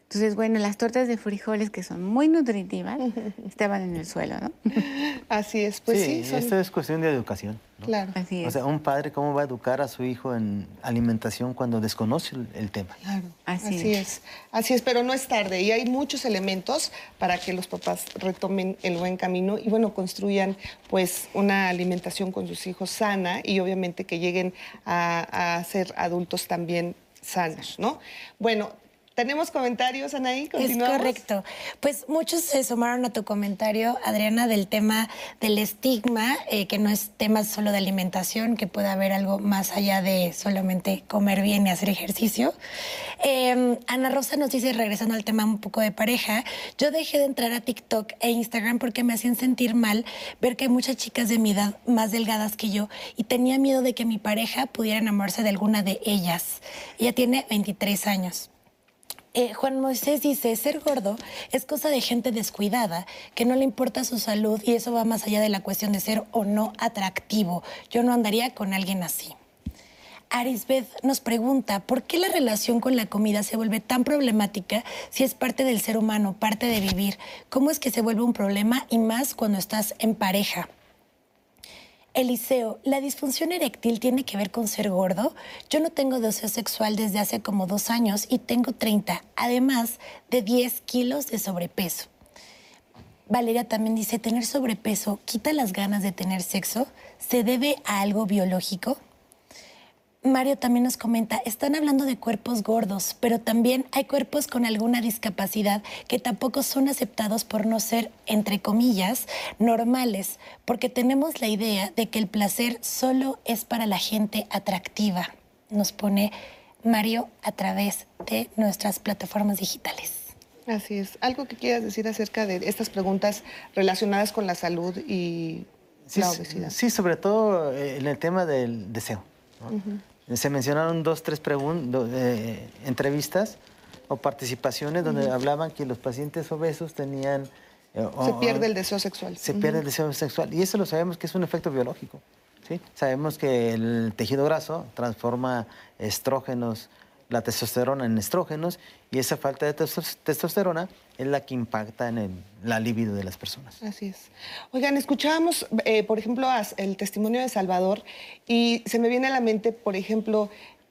G: Entonces, bueno, las tortas de frijoles, que son muy nutritivas, <laughs> estaban en el suelo, ¿no? <laughs>
C: Así es, pues sí. son-
E: esto es cuestión de educación. ¿no?
C: Claro.
G: Así
E: O
G: es.
E: sea, un padre cómo va a educar a su hijo en alimentación cuando desconoce el, el tema.
C: Claro,
G: Así
C: así, es. Así es, pero no es tarde y hay muchos elementos para que los papás retomen el buen camino y bueno, construyan pues una alimentación con sus hijos sana y obviamente que lleguen a, a ser adultos también sanos, ¿no? Bueno, ¿tenemos comentarios, Anaí?
D: Es
C: ¿Continuamos?
D: correcto. Pues muchos se sumaron a tu comentario, Adriana, del tema del estigma, eh, que no es tema solo de alimentación, que puede haber algo más allá de solamente comer bien y hacer ejercicio. Eh, Ana Rosa nos dice, regresando al tema un poco de pareja, yo dejé de entrar a TikTok e Instagram porque me hacían sentir mal ver que hay muchas chicas de mi edad más delgadas que yo y tenía miedo de que mi pareja pudiera enamorarse de alguna de ellas. Ella tiene 23 años. Eh, Juan Moisés dice, ser gordo es cosa de gente descuidada, que no le importa su salud y eso va más allá de la cuestión de ser o no atractivo. Yo no andaría con alguien así. Arisbeth nos pregunta, ¿por qué la relación con la comida se vuelve tan problemática si es parte del ser humano, parte de vivir? ¿Cómo es que se vuelve un problema y más cuando estás en pareja? Eliseo, ¿la disfunción eréctil tiene que ver con ser gordo? Yo no tengo deseo sexual desde hace como dos años y tengo 30, además de 10 kilos de sobrepeso. Valeria también dice, ¿tener sobrepeso quita las ganas de tener sexo? ¿Se debe a algo biológico? Mario también nos comenta, están hablando de cuerpos gordos, pero también hay cuerpos con alguna discapacidad que tampoco son aceptados por no ser, entre comillas, normales, porque tenemos la idea de que el placer solo es para la gente atractiva, nos pone Mario a través de nuestras plataformas digitales.
C: Así es. ¿Algo que quieras decir acerca de estas preguntas relacionadas con la salud y la obesidad?
E: Sí, sobre todo eh, en el tema del deseo. Se mencionaron dos, tres eh, entrevistas o participaciones donde hablaban que los pacientes obesos tenían...
C: Eh, se pierde el deseo sexual.
E: Se pierde el deseo sexual. Y eso lo sabemos que es un efecto biológico. ¿sí? Sabemos que el tejido graso transforma estrógenos la testosterona en estrógenos y esa falta de testosterona es la que impacta en la libido de las personas.
C: Así es. Oigan, escuchábamos, eh, por ejemplo, el testimonio de Salvador y se me viene a la mente, por ejemplo,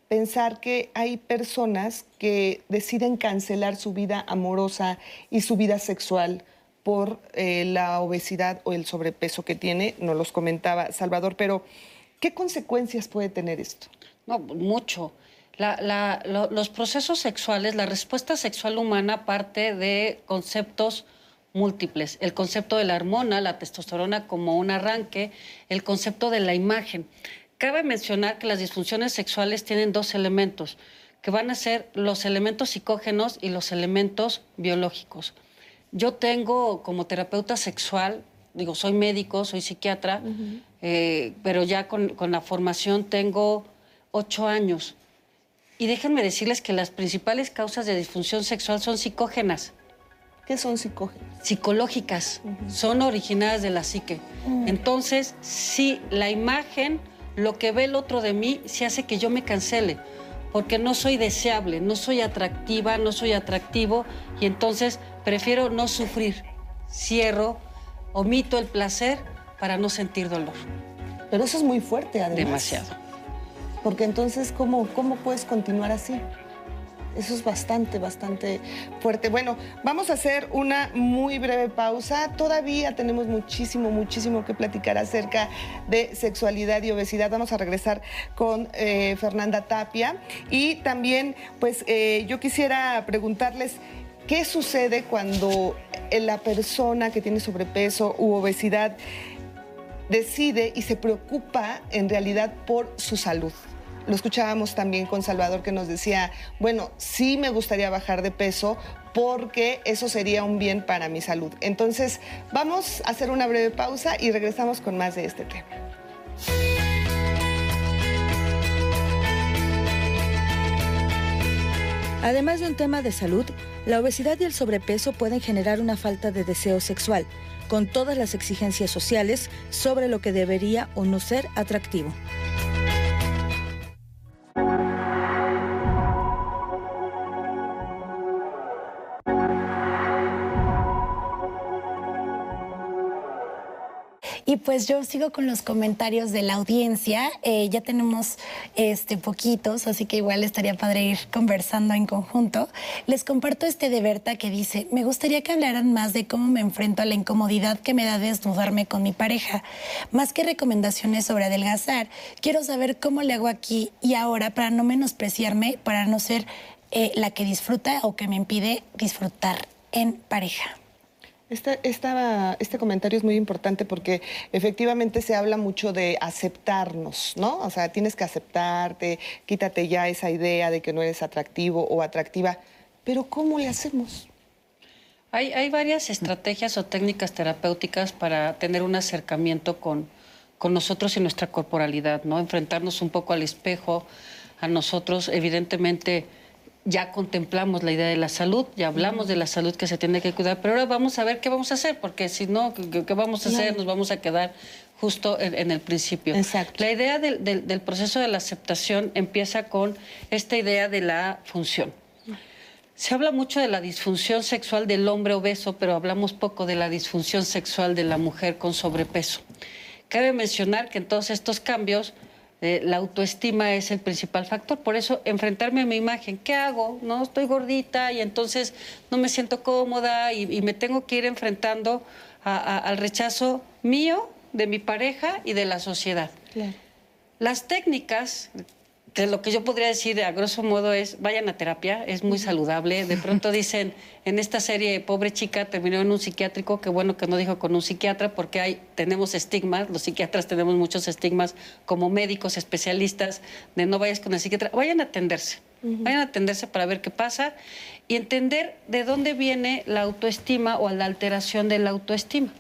C: pensar que hay personas que deciden cancelar su vida amorosa y su vida sexual por eh, la obesidad o el sobrepeso que tiene, no los comentaba Salvador, pero ¿qué consecuencias puede tener esto?
F: No, mucho los procesos sexuales, la respuesta sexual humana parte de conceptos múltiples. El concepto de la hormona, la testosterona como un arranque, el concepto de la imagen. Cabe mencionar que las disfunciones sexuales tienen dos elementos, que van a ser los elementos psicógenos y los elementos biológicos. Yo tengo como terapeuta sexual, digo, soy médico, soy psiquiatra, eh, pero ya con, con la formación tengo ocho años y déjenme decirles que las principales causas de disfunción sexual son psicógenas.
C: ¿Qué son psicógenas?
F: Psicológicas. Son originadas de la psique. Mm. Entonces, si la imagen, lo que ve el otro de mí, se hace que yo me cancele. Porque no soy deseable, no soy atractiva, no soy atractivo. Y entonces prefiero no sufrir. Cierro, omito el placer para no sentir dolor.
C: Pero eso es muy fuerte, además.
F: Demasiado
C: porque entonces, ¿cómo, cómo puedes continuar así? Eso es bastante, bastante fuerte. Bueno, vamos a hacer una muy breve pausa. Todavía tenemos muchísimo, muchísimo que platicar acerca de sexualidad y obesidad. Vamos a regresar con eh, Fernanda Tapia. Y también, pues, eh, yo quisiera preguntarles qué sucede cuando la persona que tiene sobrepeso u obesidad decide y se preocupa en realidad por su salud lo escuchábamos también con Salvador que nos decía, bueno, sí me gustaría bajar de peso porque eso sería un bien para mi salud. Entonces, vamos a hacer una breve pausa y regresamos con más de este tema.
A: Además de un tema de salud, la obesidad y el sobrepeso pueden generar una falta de deseo sexual, con todas las exigencias sociales sobre lo que debería o no ser atractivo.
D: Y pues yo sigo con los comentarios de la audiencia. Eh, ya tenemos este, poquitos, así que igual estaría padre ir conversando en conjunto. Les comparto este de Berta que dice, me gustaría que hablaran más de cómo me enfrento a la incomodidad que me da desnudarme con mi pareja. Más que recomendaciones sobre adelgazar, quiero saber cómo le hago aquí y ahora para no menospreciarme, para no ser eh, la que disfruta o que me impide disfrutar en pareja.
C: Esta, este comentario es muy importante porque efectivamente se habla mucho de aceptarnos, ¿no? O sea, tienes que aceptarte, quítate ya esa idea de que no eres atractivo o atractiva. Pero ¿cómo le hacemos?
F: Hay, hay varias estrategias o técnicas terapéuticas para tener un acercamiento con, con nosotros y nuestra corporalidad, ¿no? Enfrentarnos un poco al espejo, a nosotros, evidentemente ya contemplamos la idea de la salud, ya hablamos de la salud que se tiene que cuidar, pero ahora vamos a ver qué vamos a hacer, porque si no, ¿qué, vamos a hacer? Nos vamos a quedar justo en, el principio.
C: Exacto.
F: La idea del, del, proceso de la aceptación empieza con esta idea de la función. Se habla mucho de la disfunción sexual del hombre obeso, pero hablamos poco de la disfunción sexual de la mujer con sobrepeso. Cabe mencionar que en todos estos cambios eh, la autoestima es el principal factor. Por eso, enfrentarme a mi imagen, ¿qué hago? No, estoy gordita y entonces no me siento cómoda y, me tengo que ir enfrentando al rechazo mío, de mi pareja y de la sociedad. Las técnicas lo que yo podría decir a grosso modo es, vayan a terapia, es muy saludable. De pronto <laughs> dicen, en esta serie, pobre chica terminó en un psiquiátrico, qué bueno que no dijo con un psiquiatra, porque hay, tenemos estigmas, los psiquiatras tenemos muchos estigmas como médicos, especialistas, de no vayas con el psiquiatra, vayan a atenderse, vayan a atenderse para ver qué pasa y entender de dónde viene la autoestima o la alteración de la autoestima.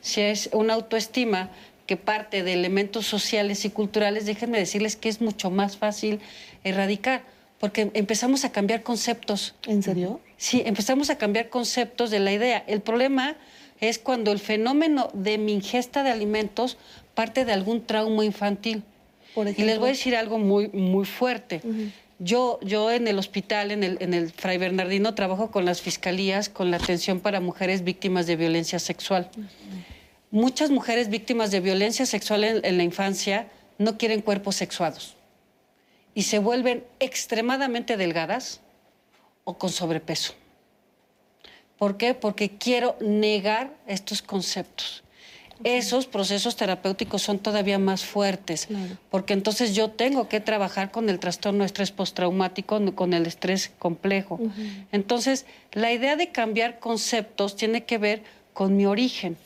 F: Si es una autoestima que parte de elementos sociales y culturales, déjenme decirles que es mucho más fácil erradicar, porque empezamos a cambiar conceptos.
C: ¿En serio?
F: Sí, empezamos a cambiar conceptos de la idea. El problema es cuando el fenómeno de mi ingesta de alimentos parte de algún trauma infantil. y les voy a decir algo muy, muy fuerte. Yo, yo en el hospital, en el, en el Fray Bernardino, trabajo con las fiscalías, con la atención para mujeres víctimas de violencia sexual muchas mujeres víctimas de violencia sexual en, la infancia no quieren cuerpos sexuados y se vuelven extremadamente delgadas o con sobrepeso. ¿Por qué? Porque quiero negar estos conceptos. Esos procesos terapéuticos son todavía más fuertes, porque entonces yo tengo que trabajar con el trastorno de estrés postraumático, con el estrés complejo. Entonces, la idea de cambiar conceptos tiene que ver con mi origen.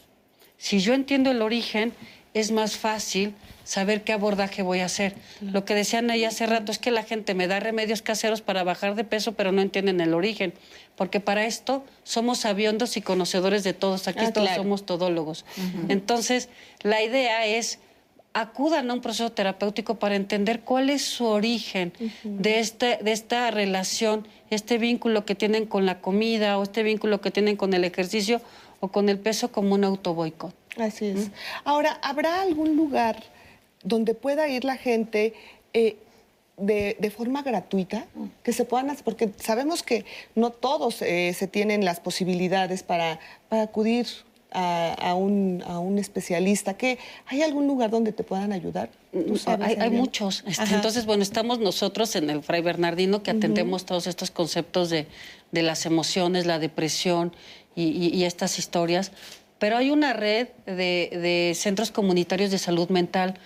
F: Si yo entiendo el origen, es más fácil saber qué abordaje voy a hacer. Lo que decían ahí hace rato es que la gente me da remedios caseros para bajar de peso, pero no entienden el origen. Porque para esto somos sabiondos y conocedores de todos. Aquí ah, todos somos todólogos. Entonces, la idea es acudan a un proceso terapéutico para entender cuál es su origen de, este, de esta relación, este vínculo que tienen con la comida o este vínculo que tienen con el ejercicio o con el peso como un autoboicot.
C: Así es. Ahora, ¿habrá algún lugar donde pueda ir la gente eh, de, forma gratuita? Que se puedan hacer, porque sabemos que no todos eh, se tienen las posibilidades para, para acudir a, un, a, un, especialista? ¿Que ¿Hay algún lugar donde te puedan ayudar?
F: hay, muchos. Este, entonces, bueno, estamos nosotros en el Fray Bernardino que atendemos todos estos conceptos de, de, las emociones, la depresión y, estas historias. Pero hay una red de, centros comunitarios de salud mental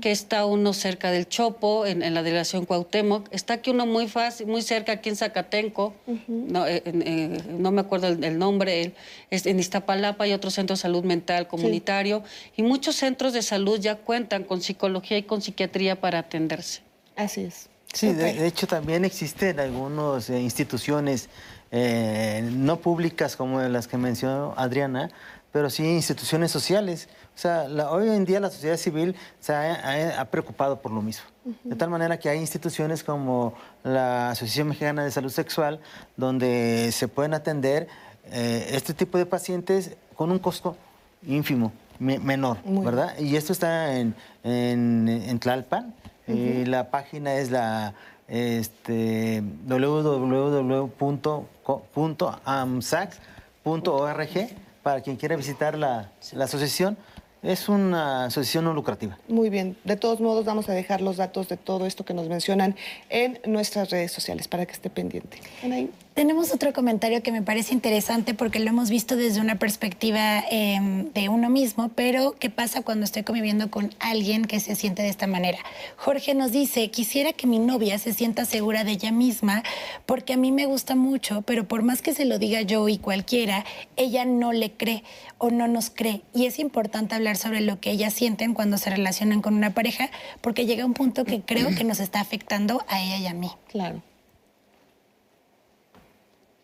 F: que está uno cerca del Chopo, en, la delegación Cuauhtémoc. Está aquí uno muy fácil, muy cerca, aquí en Zacatenco. no, eh, eh, no, me acuerdo el, nombre. Es, en Iztapalapa hay otro centro de salud mental comunitario. Y muchos centros de salud ya cuentan con psicología y con psiquiatría para atenderse.
C: Así es.
E: Sí, de, hecho también existen algunas eh, instituciones eh, no públicas como las que mencionó Adriana, pero sí instituciones sociales. O sea, hoy en día la sociedad civil se ha, preocupado por lo mismo. De tal manera que hay instituciones como la Asociación Mexicana de Salud Sexual, donde se pueden atender eh, este tipo de pacientes con un costo ínfimo, menor, ¿verdad? Y esto está en, en, Tlalpan. Y la página es la este, www.amsac.org para quien quiera visitar la, la asociación. Es una asociación no lucrativa.
C: Muy bien. De todos modos, vamos a dejar los datos de todo esto que nos mencionan en nuestras redes sociales para que esté pendiente.
D: Tenemos otro comentario que me parece interesante porque lo hemos visto desde una perspectiva em, de uno mismo, pero ¿qué pasa cuando estoy conviviendo con alguien que se siente de esta manera? Jorge nos dice, quisiera que mi novia se sienta segura de ella misma porque a mí me gusta mucho, pero por más que se lo diga yo y cualquiera, ella no le cree o no nos cree. Y es importante hablar sobre lo que ellas sienten cuando se relacionan con una pareja porque llega un punto que creo que nos está afectando a ella y a mí.
C: Claro.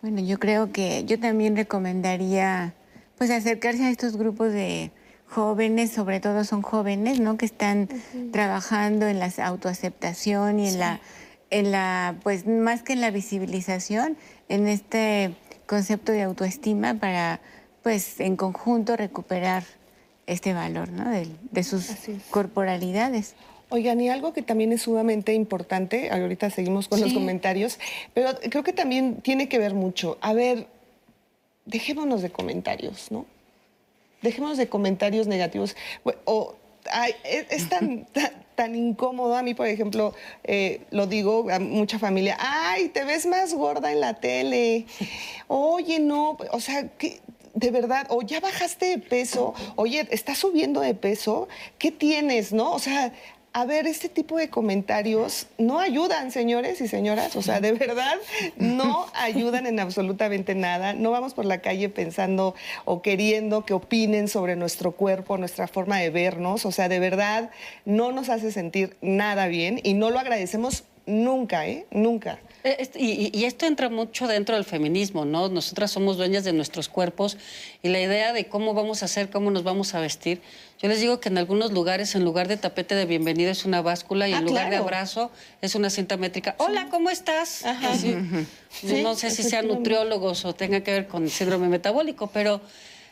G: Bueno, yo creo que yo también recomendaría pues acercarse a estos grupos de jóvenes, sobre todo son jóvenes, ¿no? Que están trabajando en la autoaceptación y en la en la pues más que en la visibilización, en este concepto de autoestima para pues en conjunto recuperar este valor, ¿no? de, de sus corporalidades.
C: Oigan, y algo que también es sumamente importante, ahorita seguimos con los comentarios, pero creo que también tiene que ver mucho. A ver, dejémonos de comentarios, ¿no? Dejémonos de comentarios negativos. O, es, tan, <laughs> tan, incómodo. A mí, por ejemplo, eh, lo digo a mucha familia, ay, te ves más gorda en la tele. Oye, no, o sea, ¿qué, de verdad, o ya bajaste de peso, oye, estás subiendo de peso, ¿qué tienes, no? O sea, a ver, este tipo de comentarios no ayudan, señores y señoras. O sea, de verdad, no <laughs> ayudan en absolutamente nada. No vamos por la calle pensando o queriendo que opinen sobre nuestro cuerpo, nuestra forma de vernos. O sea, de verdad, no nos hace sentir nada bien y no lo agradecemos nunca, ¿eh? Nunca.
F: Eh, y, esto entra mucho dentro del feminismo, ¿no? Nosotras somos dueñas de nuestros cuerpos y la idea de cómo vamos a hacer, cómo nos vamos a vestir. Yo les digo que en algunos lugares, en lugar de tapete de bienvenida, es una báscula y en ah, lugar de abrazo es una cinta métrica. Hola, ¿cómo estás? no sé si sean nutriólogos o tenga que ver con el síndrome metabólico, pero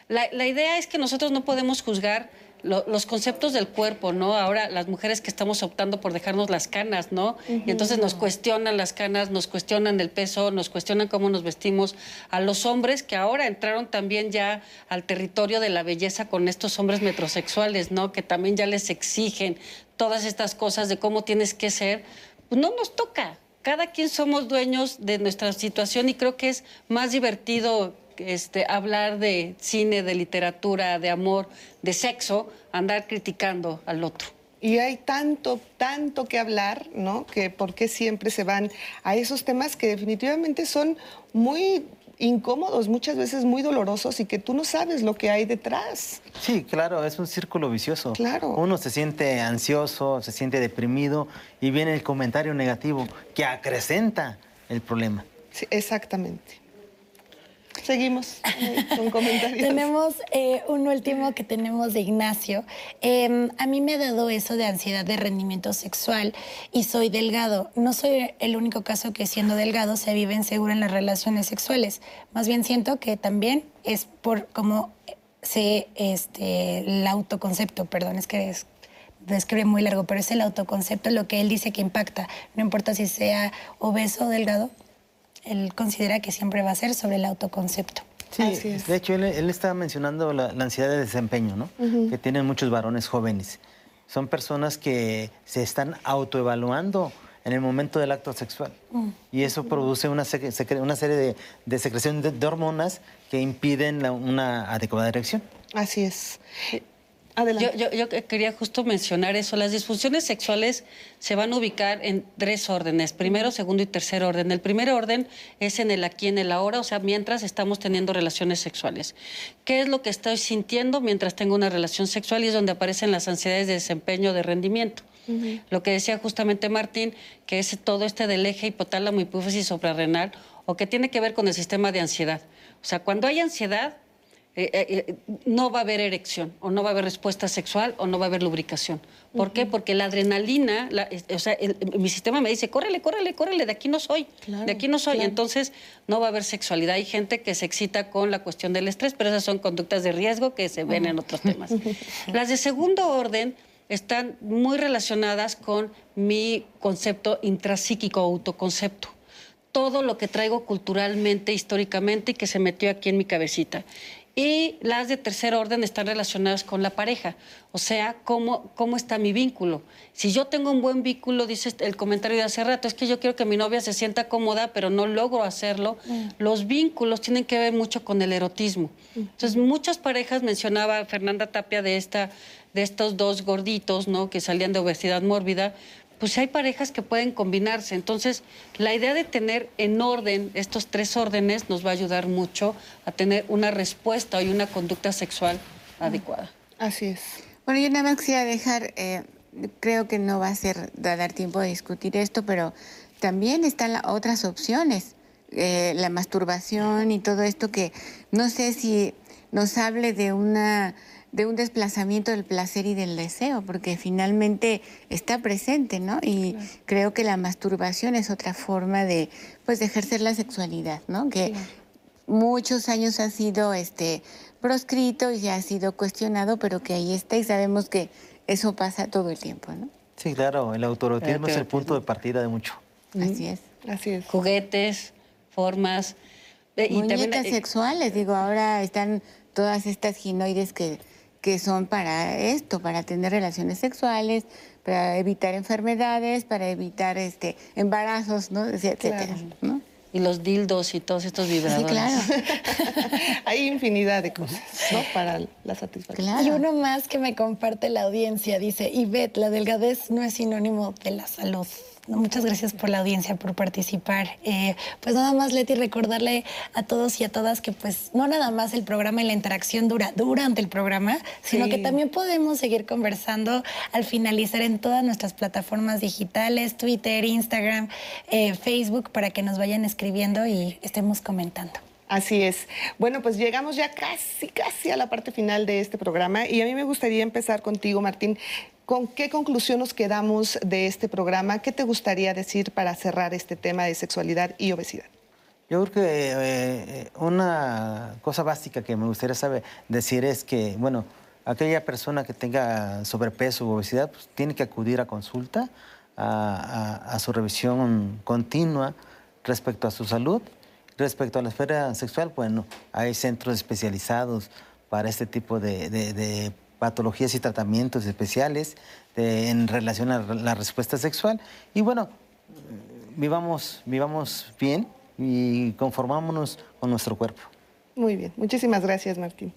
F: la, la idea es que nosotros no podemos juzgar los conceptos del cuerpo, ¿no? Ahora las mujeres que estamos optando por dejarnos las canas, ¿no? Y entonces nos cuestionan las canas, nos cuestionan el peso, nos cuestionan cómo nos vestimos. A los hombres que ahora entraron también ya al territorio de la belleza con estos hombres metrosexuales, ¿no? Que también ya les exigen todas estas cosas de cómo tienes que ser. Pues no nos toca. Cada quien somos dueños de nuestra situación y creo que es más divertido este, hablar de cine, de literatura, de amor, de sexo, andar criticando al otro.
C: Y hay tanto, tanto que hablar, ¿no? Que por qué siempre se van a esos temas que definitivamente son muy incómodos, muchas veces muy dolorosos y que tú no sabes lo que hay detrás.
E: Sí, claro, es un círculo vicioso.
C: Claro.
E: Uno se siente ansioso, se siente deprimido y viene el comentario negativo que acrecenta el problema.
C: Sí, exactamente. Seguimos eh, con comentarios.
D: tenemos eh, un último que tenemos de Ignacio. Em, a mí me ha dado eso de ansiedad de rendimiento sexual y soy delgado. No soy el único caso que siendo delgado se vive inseguro en las relaciones sexuales. Más bien siento que también es por cómo se, este, el autoconcepto, perdón, es que es, describe muy largo, pero es el autoconcepto lo que él dice que impacta. No importa si sea obeso o delgado, él considera que siempre va a ser sobre el autoconcepto.
E: Sí, de hecho él, estaba mencionando la, ansiedad de desempeño, ¿no? Que tienen muchos varones jóvenes. Son personas que se están autoevaluando en el momento del acto sexual. Mm. Y eso produce una, una serie de, de secreciones de, hormonas que impiden una adecuada erección.
C: Así es.
F: Yo, quería justo mencionar eso. Las disfunciones sexuales se van a ubicar en tres órdenes, primero, segundo y tercer orden. El primer orden es en el aquí, en el ahora, o sea, mientras estamos teniendo relaciones sexuales. ¿Qué es lo que estoy sintiendo mientras tengo una relación sexual? Y es donde aparecen las ansiedades de desempeño, de rendimiento. Lo que decía justamente Martín, que es todo este del eje hipotálamo, hipófisis suprarrenal, o que tiene que ver con el sistema de ansiedad. O sea, cuando hay ansiedad, eh, eh, eh, no va a haber erección, o no va a haber respuesta sexual, o no va a haber lubricación. ¿Por qué? Porque la adrenalina, o sea, mi sistema me dice, córrele, córrele, córrele, de aquí no soy, de aquí no soy. Entonces, no va a haber sexualidad. Hay gente que se excita con la cuestión del estrés, pero esas son conductas de riesgo que se ven en otros temas. <laughs> Las de segundo orden están muy relacionadas con mi concepto intrapsíquico, autoconcepto todo lo que traigo culturalmente, históricamente y que se metió aquí en mi cabecita y las de tercer orden están relacionadas con la pareja, o sea, cómo, cómo está mi vínculo. Si yo tengo un buen vínculo, dice el comentario de hace rato, es que yo quiero que mi novia se sienta cómoda, pero no logro hacerlo. Mm. Los vínculos tienen que ver mucho con el erotismo. Entonces, muchas parejas, mencionaba Fernanda Tapia de, esta, de estos dos gorditos, ¿no? que salían de obesidad mórbida, pues hay parejas que pueden combinarse. Entonces, la idea de tener en orden estos tres órdenes nos va a ayudar mucho a tener una respuesta y una conducta sexual adecuada.
C: Así es.
G: Bueno, yo nada más quisiera dejar, eh, creo que no va a ser dar tiempo de discutir esto, pero también están otras opciones, eh, la masturbación y todo esto que no sé si nos hable de una de un desplazamiento del placer y del deseo, porque finalmente está presente, ¿no? Y creo que la masturbación es otra forma de, pues, de ejercer la sexualidad, ¿no? Que muchos años ha sido este, proscrito y ha sido cuestionado, pero que ahí está y sabemos que eso pasa todo el tiempo, ¿no?
E: Sí, claro, el autorotismo es el punto de partida de mucho.
G: Así es.
C: Así es.
F: Juguetes, formas.
G: Eh, y también, eh, sexuales, digo, ahora están todas estas ginoides que que son para esto, para tener relaciones sexuales, para evitar enfermedades, para evitar este embarazos, ¿no? etcétera, ¿no?
F: y los dildos y todos estos vibradores.
G: Sí, claro. <laughs>
C: Hay infinidad de cosas, ¿no? Para la satisfacción.
D: Y uno más que me comparte la audiencia dice, Ivette, la delgadez no es sinónimo de la salud. Muchas gracias por la audiencia, por participar. Eh, pues nada más, Leti, recordarle a todos y a todas que pues no nada más el programa y la interacción dura durante el programa, sino
C: Sí.
D: que también podemos seguir conversando al finalizar en todas nuestras plataformas digitales, Twitter, Instagram, eh, Facebook, para que nos vayan escribiendo y estemos comentando.
C: Así es. Bueno, pues llegamos ya casi, casi a la parte final de este programa y a mí me gustaría empezar contigo, Martín. ¿Con qué conclusión nos quedamos de este programa? ¿Qué te gustaría decir para cerrar este tema de sexualidad y obesidad?
E: Yo creo que eh, una cosa básica que me gustaría saber, decir es que, bueno, aquella persona que tenga sobrepeso u obesidad pues, tiene que acudir a consulta, a, su revisión continua respecto a su salud. Respecto a la esfera sexual, bueno, hay centros especializados para este tipo de, de- de patologías y tratamientos especiales de- en relación a la respuesta sexual. Y bueno, vivamos, vivamos bien y conformámonos con nuestro cuerpo.
C: Muy bien. Muchísimas gracias, Martín.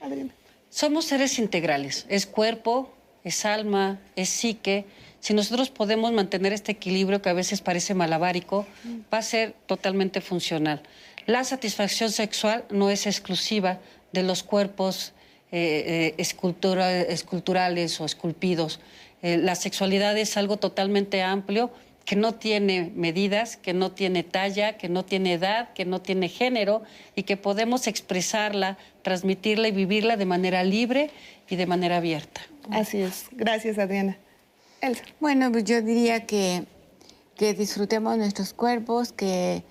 C: Adriana.
F: Somos seres integrales, es cuerpo, es alma, es psique. Si nosotros podemos mantener este equilibrio que a veces parece malabárico, va a ser totalmente funcional. La satisfacción sexual no es exclusiva de los cuerpos eh, eh, escultura- esculturales o esculpidos. Eh, la sexualidad es algo totalmente amplio que no tiene medidas, que no tiene talla, que no tiene edad, que no tiene género y que podemos expresarla, transmitirla y vivirla de manera libre y de manera abierta.
C: Así es. Gracias, Adriana. Elsa.
G: Bueno, pues yo diría que, que disfrutemos nuestros cuerpos, que,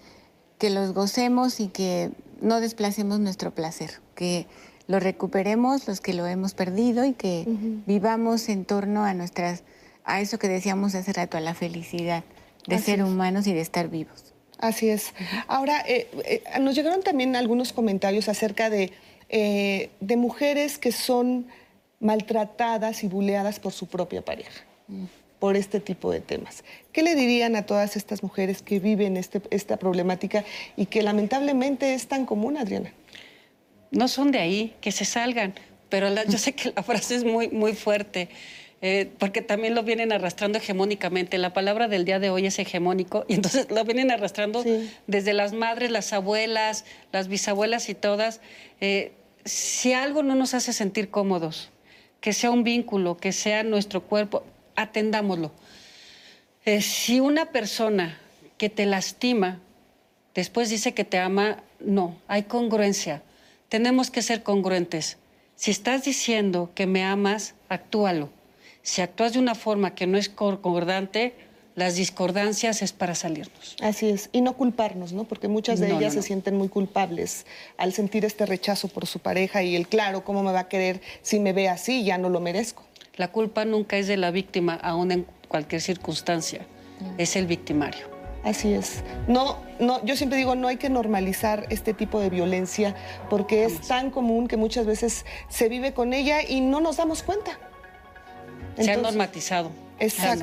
G: que los gocemos y que no desplacemos nuestro placer, que lo recuperemos los que lo hemos perdido y que vivamos en torno a nuestras, a eso que decíamos hace rato, a la felicidad de
C: Así
G: ser
C: es.
G: humanos y de estar vivos.
C: Así es. Ahora, eh, eh, nos llegaron también algunos comentarios acerca de, eh, de mujeres que son maltratadas y buleadas por su propia pareja, por este tipo de temas. ¿Qué le dirían a todas estas mujeres que viven este- esta problemática y que lamentablemente es tan común, Adriana?
F: No son de ahí, que se salgan, pero la- yo sé que la frase es muy, muy fuerte. eh, porque también lo vienen arrastrando hegemónicamente. La palabra del día de hoy es hegemónico y entonces lo vienen arrastrando
C: Sí.
F: desde las madres, las abuelas, las bisabuelas y todas. Eh, si algo no nos hace sentir cómodos, que sea un vínculo, que sea nuestro cuerpo, atendámoslo. Eh, si una persona que te lastima después dice que te ama, no, hay congruencia. Tenemos que ser congruentes. Si estás diciendo que me amas, actúalo. Si actúas de una forma que no es concordante, las discordancias es para salirnos.
C: Así es, y no culparnos, ¿no? Porque muchas de
F: No,
C: ellas
F: no, no.
C: se sienten muy culpables al sentir este rechazo por su pareja y el claro, ¿cómo me va a querer si me ve así? Ya no lo merezco.
F: La culpa nunca es de la víctima, aún en cualquier circunstancia. Es el victimario.
C: Así es. No, no, yo siempre digo, no hay que normalizar este tipo de violencia porque es tan común que muchas veces se vive con ella y no nos damos cuenta.
F: Se ha normatizado. Se ha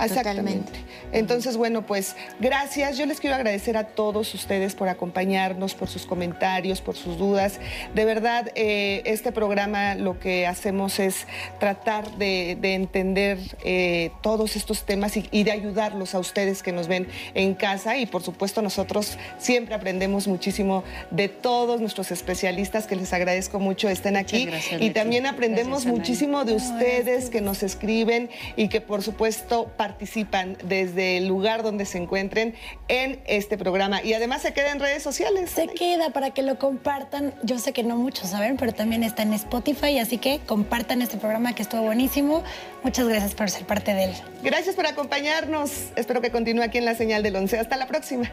C: Exactamente. Entonces, bueno, pues gracias. Yo les quiero agradecer a todos ustedes por acompañarnos, por sus comentarios, por sus dudas. De verdad, eh, este programa lo que hacemos es tratar de, de entender eh, todos estos temas y, y de ayudarlos a ustedes que nos ven en casa. Y por supuesto, nosotros siempre aprendemos muchísimo de todos nuestros especialistas, que les agradezco mucho estén aquí.
F: gracias,
C: y también aprendemos
F: Gracias,
C: muchísimo de ustedes que nos escriben y que por supuesto participan desde el lugar donde se encuentren en este programa. Y además se queda en redes sociales.
D: Se queda para que lo compartan. Yo sé que no muchos saben, pero también está en Spotify, así que compartan este programa que estuvo buenísimo. Muchas gracias por ser parte de él.
C: Gracias por acompañarnos. Espero que continúe aquí en la señal del 11. Hasta la próxima.